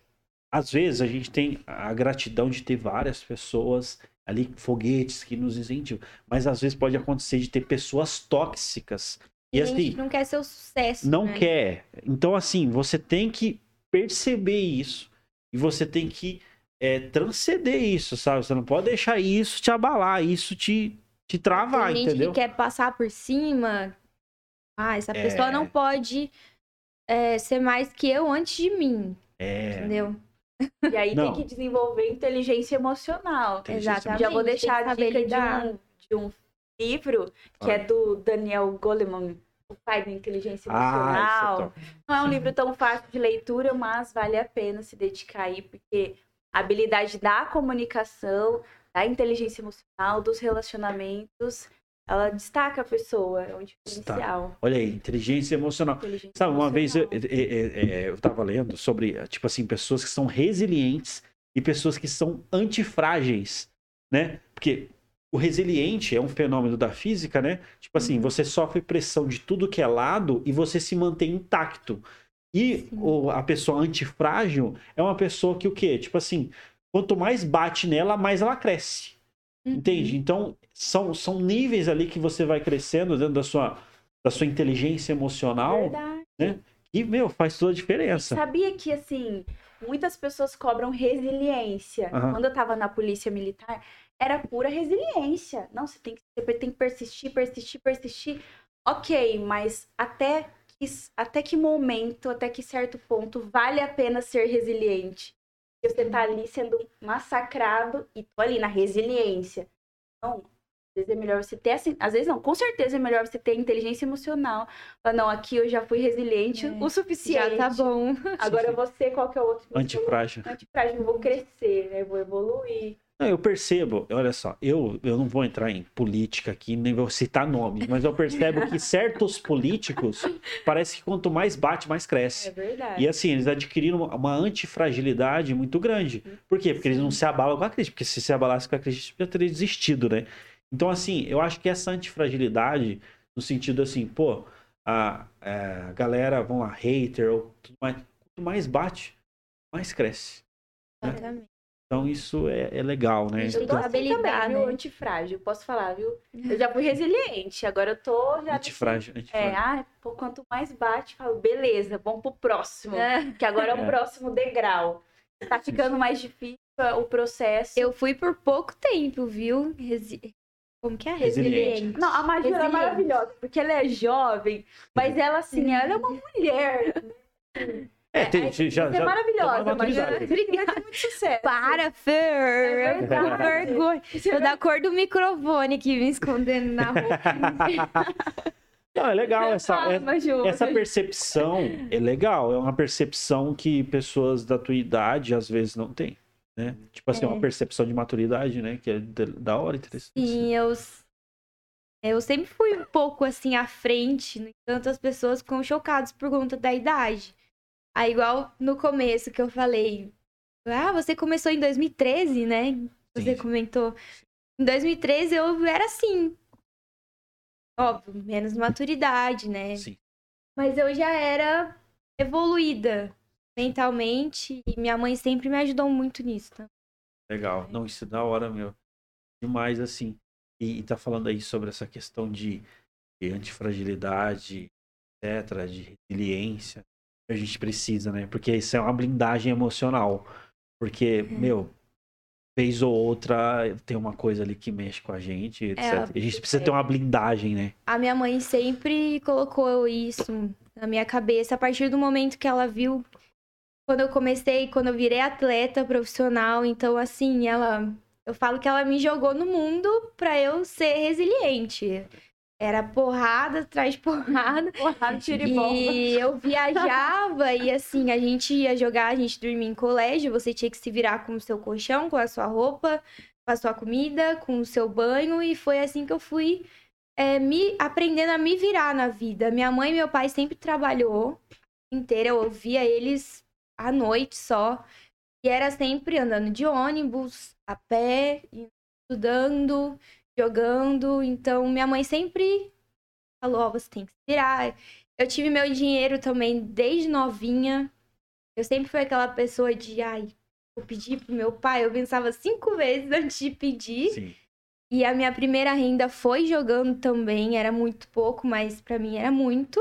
às vezes a gente tem a gratidão de ter várias pessoas ali, foguetes que nos incentivam. Mas às vezes pode acontecer de ter pessoas tóxicas. E a gente assim, não quer seu sucesso. não né? quer. Então, assim, você tem que perceber isso e você tem que é, transcender isso, sabe? Você não pode deixar isso te abalar, isso te, te travar, Tem gente entendeu? que quer passar por cima. Ah, essa É. pessoa não pode é, ser mais que eu antes de mim, É, entendeu? E aí Não. tem que desenvolver inteligência emocional. Inteligência Exatamente. Já vou deixar a dica de um, de um livro que Olha. é do Daniel Goleman, o pai da inteligência Ah, emocional. isso é. Não é um livro tão fácil de leitura, mas vale a pena se dedicar aí, porque a habilidade da comunicação, da inteligência emocional, dos relacionamentos ela destaca a pessoa, é um diferencial. Olha aí, inteligência emocional. Inteligência Sabe, uma vez eu, emocional. eu, eu- eu- eu tava lendo sobre, tipo assim, pessoas que são resilientes e pessoas que são antifrágeis, né? Porque o resiliente é um fenômeno da física, né? Tipo assim, você sofre pressão de tudo que é lado e você se mantém intacto. E o- a pessoa antifrágil é uma pessoa que o quê? Tipo assim, quanto mais bate nela, mais ela cresce. Uhum. Entende? Então, são, são níveis ali que você vai crescendo dentro da sua, da sua inteligência emocional Verdade. e, meu, faz toda a diferença. Sabia que, assim, muitas pessoas cobram resiliência. Aham. Quando eu tava na polícia militar, era pura resiliência. Não, você tem que, você tem que persistir, persistir, persistir. Ok, mas até que, até que momento, até que certo ponto, vale a pena ser resiliente? Porque você tá ali sendo massacrado e tô ali na resiliência. Não, às vezes é melhor você ter assim, às vezes não, com certeza é melhor você ter inteligência emocional. Falar, não, aqui eu já fui resiliente É, o suficiente. Já tá bom. Agora você, qual que é o outro? Antifrágil. Antifrágil, eu vou crescer, né? Eu vou evoluir. Eu percebo, olha só, eu, eu não vou entrar em política aqui, nem vou citar nomes, mas eu percebo que certos políticos parece que quanto mais bate, mais cresce. É verdade. E assim, eles adquiriram uma- antifragilidade muito grande. Por quê? Porque eles não se abalam com a crise. Porque se se abalasse com a crise, já teria desistido, né? Então, assim, eu acho que essa antifragilidade, no sentido assim, pô, a, a galera, vamos lá, hater, ou tudo mais, quanto mais bate, mais cresce. Exatamente. Então, isso é, é legal, né? Eu tô viu? né? Antifrágil, posso falar, viu? Eu já fui resiliente, agora eu tô já... antifrágil, É, antifrágil. ah, pô, quanto mais bate, falo, beleza, vamos pro próximo. É. Que agora é o É. próximo degrau. Tá ficando mais difícil o processo. Eu fui por pouco tempo, viu? Resi... Como que é? Resiliente. Não, a Maju é maravilhosa, porque ela é jovem, mas ela, assim, ela é uma mulher. [LAUGHS] É, tem, Aí, já, já, é maravilhosa, uma mas maturidade. vai ter muito sucesso. Para, Fer! É Que verdade. vergonha. Tô da cor do microfone aqui me escondendo na roupa. [LAUGHS] Não, é legal essa, Ah, é- essa percepção é legal, é uma percepção que pessoas da tua idade às vezes não têm, né? Tipo assim, É. uma percepção de maturidade, né? Que é da- da hora, interessante. Sim, eu, eu sempre fui um pouco assim à frente, no entanto as pessoas ficam chocadas por conta da idade. Aí, igual no começo que eu falei, ah, você começou em 2013, né? Você Sim. comentou. Em 2013 eu era assim. Óbvio, menos maturidade, né? Sim. Mas eu já era evoluída mentalmente e minha mãe sempre me ajudou muito nisso. Tá? Legal. Não, isso é da hora, meu. Demais, assim. E, e tá falando aí sobre essa questão de, de antifragilidade, etc., de resiliência. A gente precisa, né? Porque isso é uma blindagem emocional. Porque, meu, vez ou outra tem uma coisa ali que mexe com a gente, etc. É, a gente precisa ter uma blindagem, né? A minha mãe sempre colocou isso na minha cabeça a partir do momento que ela viu quando eu comecei, quando eu virei atleta profissional, então assim, ela eu falo que ela me jogou no mundo pra eu ser resiliente. Era porrada atrás de porrada. [LAUGHS] Porrada, tiro e bomba. E eu viajava e assim, a gente ia jogar, a gente dormia em colégio, você tinha que se virar com o seu colchão, com a sua roupa, com a sua comida, com o seu banho, e foi assim que eu fui é, me aprendendo a me virar na vida. Minha mãe e meu pai sempre trabalhou inteira, eu ouvia eles à noite só. E era sempre andando de ônibus, a pé, estudando, jogando. Então, minha mãe sempre falou: Ó, você tem que se virar. Eu tive meu dinheiro também desde novinha. Eu sempre fui aquela pessoa de, ai, vou pedir pro meu pai. Eu pensava cinco [LAUGHS] vezes antes de pedir. Sim. E a minha primeira renda foi jogando também. Era muito pouco, mas pra mim era muito.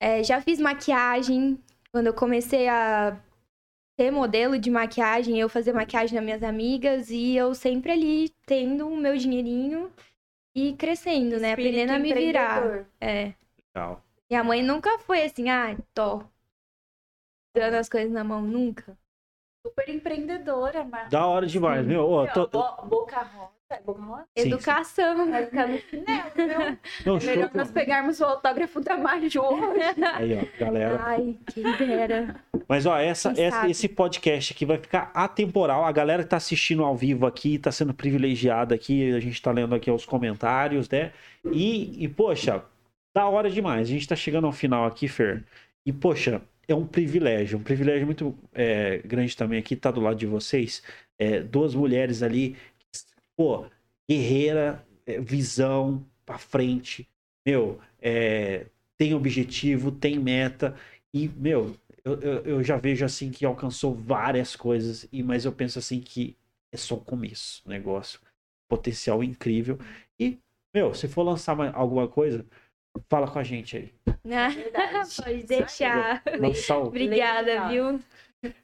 É, já fiz maquiagem. Quando eu comecei a ser modelo de maquiagem, eu fazia maquiagem nas minhas amigas. E eu sempre ali tendo o meu dinheirinho e crescendo, né? Espírito Aprendendo a me virar. É. Legal. Minha mãe nunca foi assim, ah, tô dando as coisas na mão, nunca. Super empreendedora, mas. Da hora demais, Sim. meu. Ó, tô- Bo- Boca rosa. É rosa? Sim, sim. Educação. Vai ficar no chinelo, viu? Não, É melhor nós pegarmos o autógrafo da Maju hoje. Aí, ó, galera. Ai, quem dera. Mas, ó, essa, essa- esse podcast aqui vai ficar atemporal. A galera que tá assistindo ao vivo aqui tá sendo privilegiada aqui. A gente tá lendo aqui os comentários, né? E, e, poxa, da hora demais. A gente tá chegando ao final aqui, Fer. E, poxa, é um privilégio. Um privilégio muito é, grande também aqui tá do lado de vocês. É, duas mulheres ali, pô, guerreira, é, visão pra frente. Meu, é, tem objetivo, tem meta. E, meu, eu, eu, eu já vejo assim que alcançou várias coisas, e mas eu penso assim que é só o começo, o negócio. Potencial incrível. E, meu, se for lançar mais alguma coisa, fala com a gente aí. Verdade. [LAUGHS] Pode deixar. Lançar o Obrigada, viu?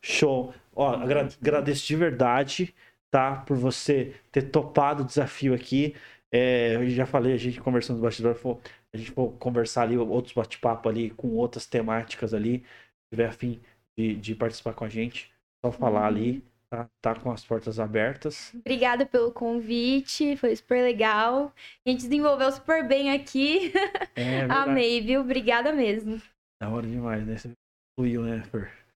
show. Ó, agra- agradeço de verdade, tá? Por você ter topado o desafio aqui. É, eu já falei, a gente conversando no bastidor, a gente for conversar ali, outros bate-papo ali, com outras temáticas ali. Se tiver afim de, de participar com a gente, só falar ali, tá? Tá com as portas abertas. Obrigada pelo convite, foi super legal. A gente desenvolveu super bem aqui. É. [LAUGHS] Amei, viu? Obrigada mesmo. Da hora demais, né? Você fluiu, né, Fer?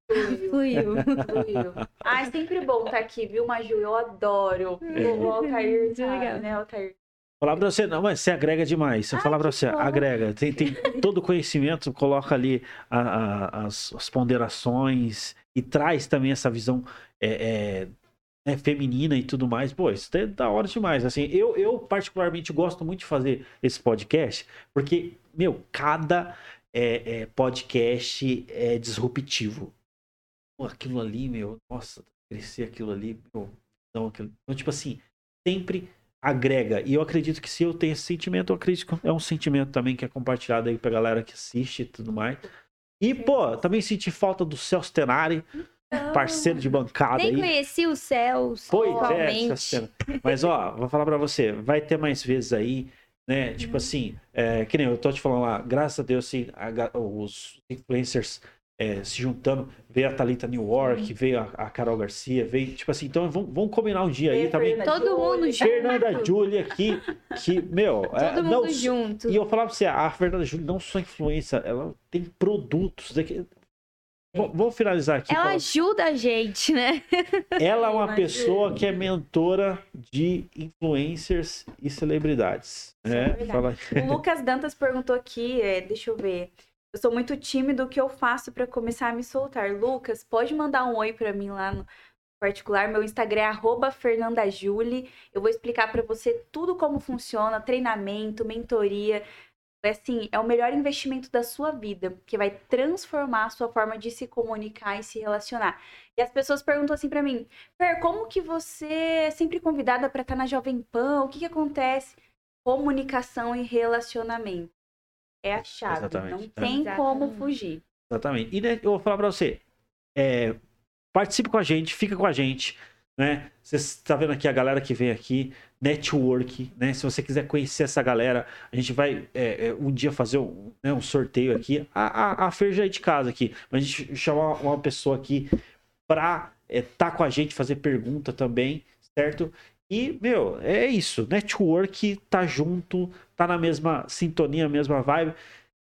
Fluiu. [LAUGHS] Fluiu. Ah, é sempre bom estar aqui, viu, Maju? Eu adoro. O Altair, Muito sabe, legal. né, Altair? Falar pra você, não, mas você agrega demais. Se eu Ai, falar pra você, bom. agrega. Tem, tem [LAUGHS] todo o conhecimento, coloca ali a- a- as, as ponderações e traz também essa visão é, é, né, feminina e tudo mais. Pô, isso é da hora demais. Assim, eu, eu particularmente gosto muito de fazer esse podcast, porque, meu, cada é, é, podcast é disruptivo. Pô, aquilo ali, meu, nossa, crescer aquilo ali, meu, não, aquilo. Então, tipo assim, sempre agrega. E eu acredito que se eu tenho esse sentimento, eu acredito que é um sentimento também que é compartilhado aí pra galera que assiste e tudo mais. E, pô, também senti falta do Celso Tenari, parceiro de bancada Nem aí. conheci os céus, Pois é, cena. Mas, ó, vou falar pra você, vai ter mais vezes aí, né? Tipo assim, é, que nem eu tô te falando lá, graças a Deus, assim, a os influencers é, se juntando, veio a Thalita New York, veio a, a Carol Garcia, veio, tipo assim, então vamos, vamos combinar um dia aí também. Todo mundo junto. Fernanda Júlia aqui, que, meu, é, Todo não, mundo junto. e eu falava pra você, a Fernanda Júlia não só influência, ela tem produtos. Daqui... Vamos finalizar aqui. Ela falando- ajuda a gente, né? Ela é uma Imagina. pessoa que é mentora de influencers e celebridades. É né? verdade. Fala... O Lucas Dantas perguntou aqui, é, deixa eu ver. Eu sou muito tímido, o que eu faço pra começar a me soltar? Lucas, pode mandar um oi pra mim lá no particular. Meu Instagram é fernandajuli. Eu vou explicar pra você tudo como funciona, treinamento, mentoria. É assim, é o melhor investimento da sua vida, que vai transformar a sua forma de se comunicar e se relacionar. E as pessoas perguntam assim pra mim, Fer, como que você é sempre convidada pra estar na Jovem Pan? O que que acontece? Comunicação e relacionamento. É a chave. Exatamente. Não É. tem como fugir. Exatamente. E né, eu vou falar pra você. é, participe com a gente, fica com a gente. Né? Você está vendo aqui a galera que vem aqui, network, né? Se você quiser conhecer essa galera, a gente vai é, é, um dia fazer um, né, um sorteio aqui. A, a, a Fer já é de casa aqui, mas a gente chamar uma pessoa aqui pra estar com a gente, fazer pergunta também, certo? E, meu, é isso. Network tá junto, tá na mesma sintonia, mesma vibe.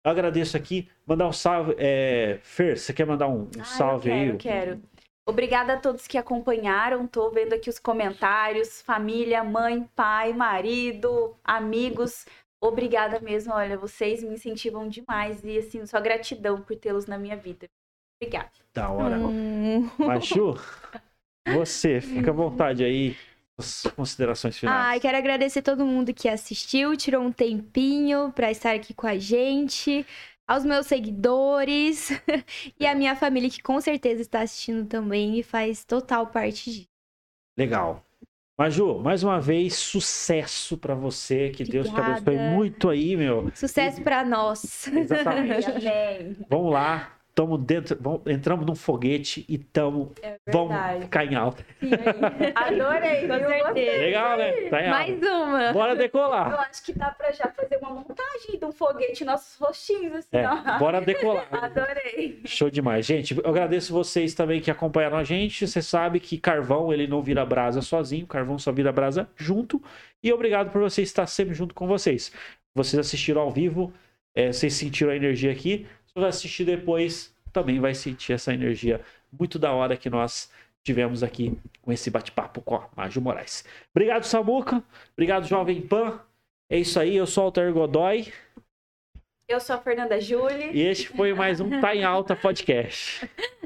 Eu agradeço aqui. Mandar um salve. É... Fer, você quer mandar um, um Ah, salve eu quero, aí? eu quero. Obrigada a todos que acompanharam. Tô vendo aqui os comentários. Família, mãe, pai, marido, amigos. Obrigada mesmo. Olha, vocês me incentivam demais. E, assim, só gratidão por tê-los na minha vida. Obrigada. Da hora. Hum. Machu, você, fica à vontade aí. As considerações finais. Ai, quero agradecer todo mundo que assistiu, tirou um tempinho pra estar aqui com a gente, aos meus seguidores [LAUGHS] e a minha família que com certeza está assistindo também e faz total parte disso. Legal. Maju, mais uma vez, sucesso pra você. Que Deus te Obrigada. abençoe muito aí, meu. Sucesso pra nós. Exatamente. [LAUGHS] Amém. Vamos lá. Tamo dentro, vamos, entramos num foguete e tamo, É vamos ficar em alta. Adorei, Com viu? certeza. Legal, né? Tá em alta. Mais uma. Bora Eu decolar. acho que dá pra já fazer uma montagem de um foguete em nossos rostinhos, assim, É, ó. bora decolar. [LAUGHS] Adorei. Show demais. Gente, eu agradeço vocês também que acompanharam a gente. Você sabe que carvão, ele não vira brasa sozinho. Carvão só vira brasa junto. E obrigado por você estar sempre junto com vocês. Vocês assistiram ao vivo, é, vocês sentiram a energia aqui. Se você assistir depois, também vai sentir essa energia muito da hora que nós tivemos aqui com esse bate-papo com a Mágio Moraes. Obrigado, Samuca. Obrigado, Jovem Pan. É isso aí, eu sou o Alter Godoy. Eu sou a Fernanda Júlia. E este foi mais um Tá em Alta Podcast. [LAUGHS]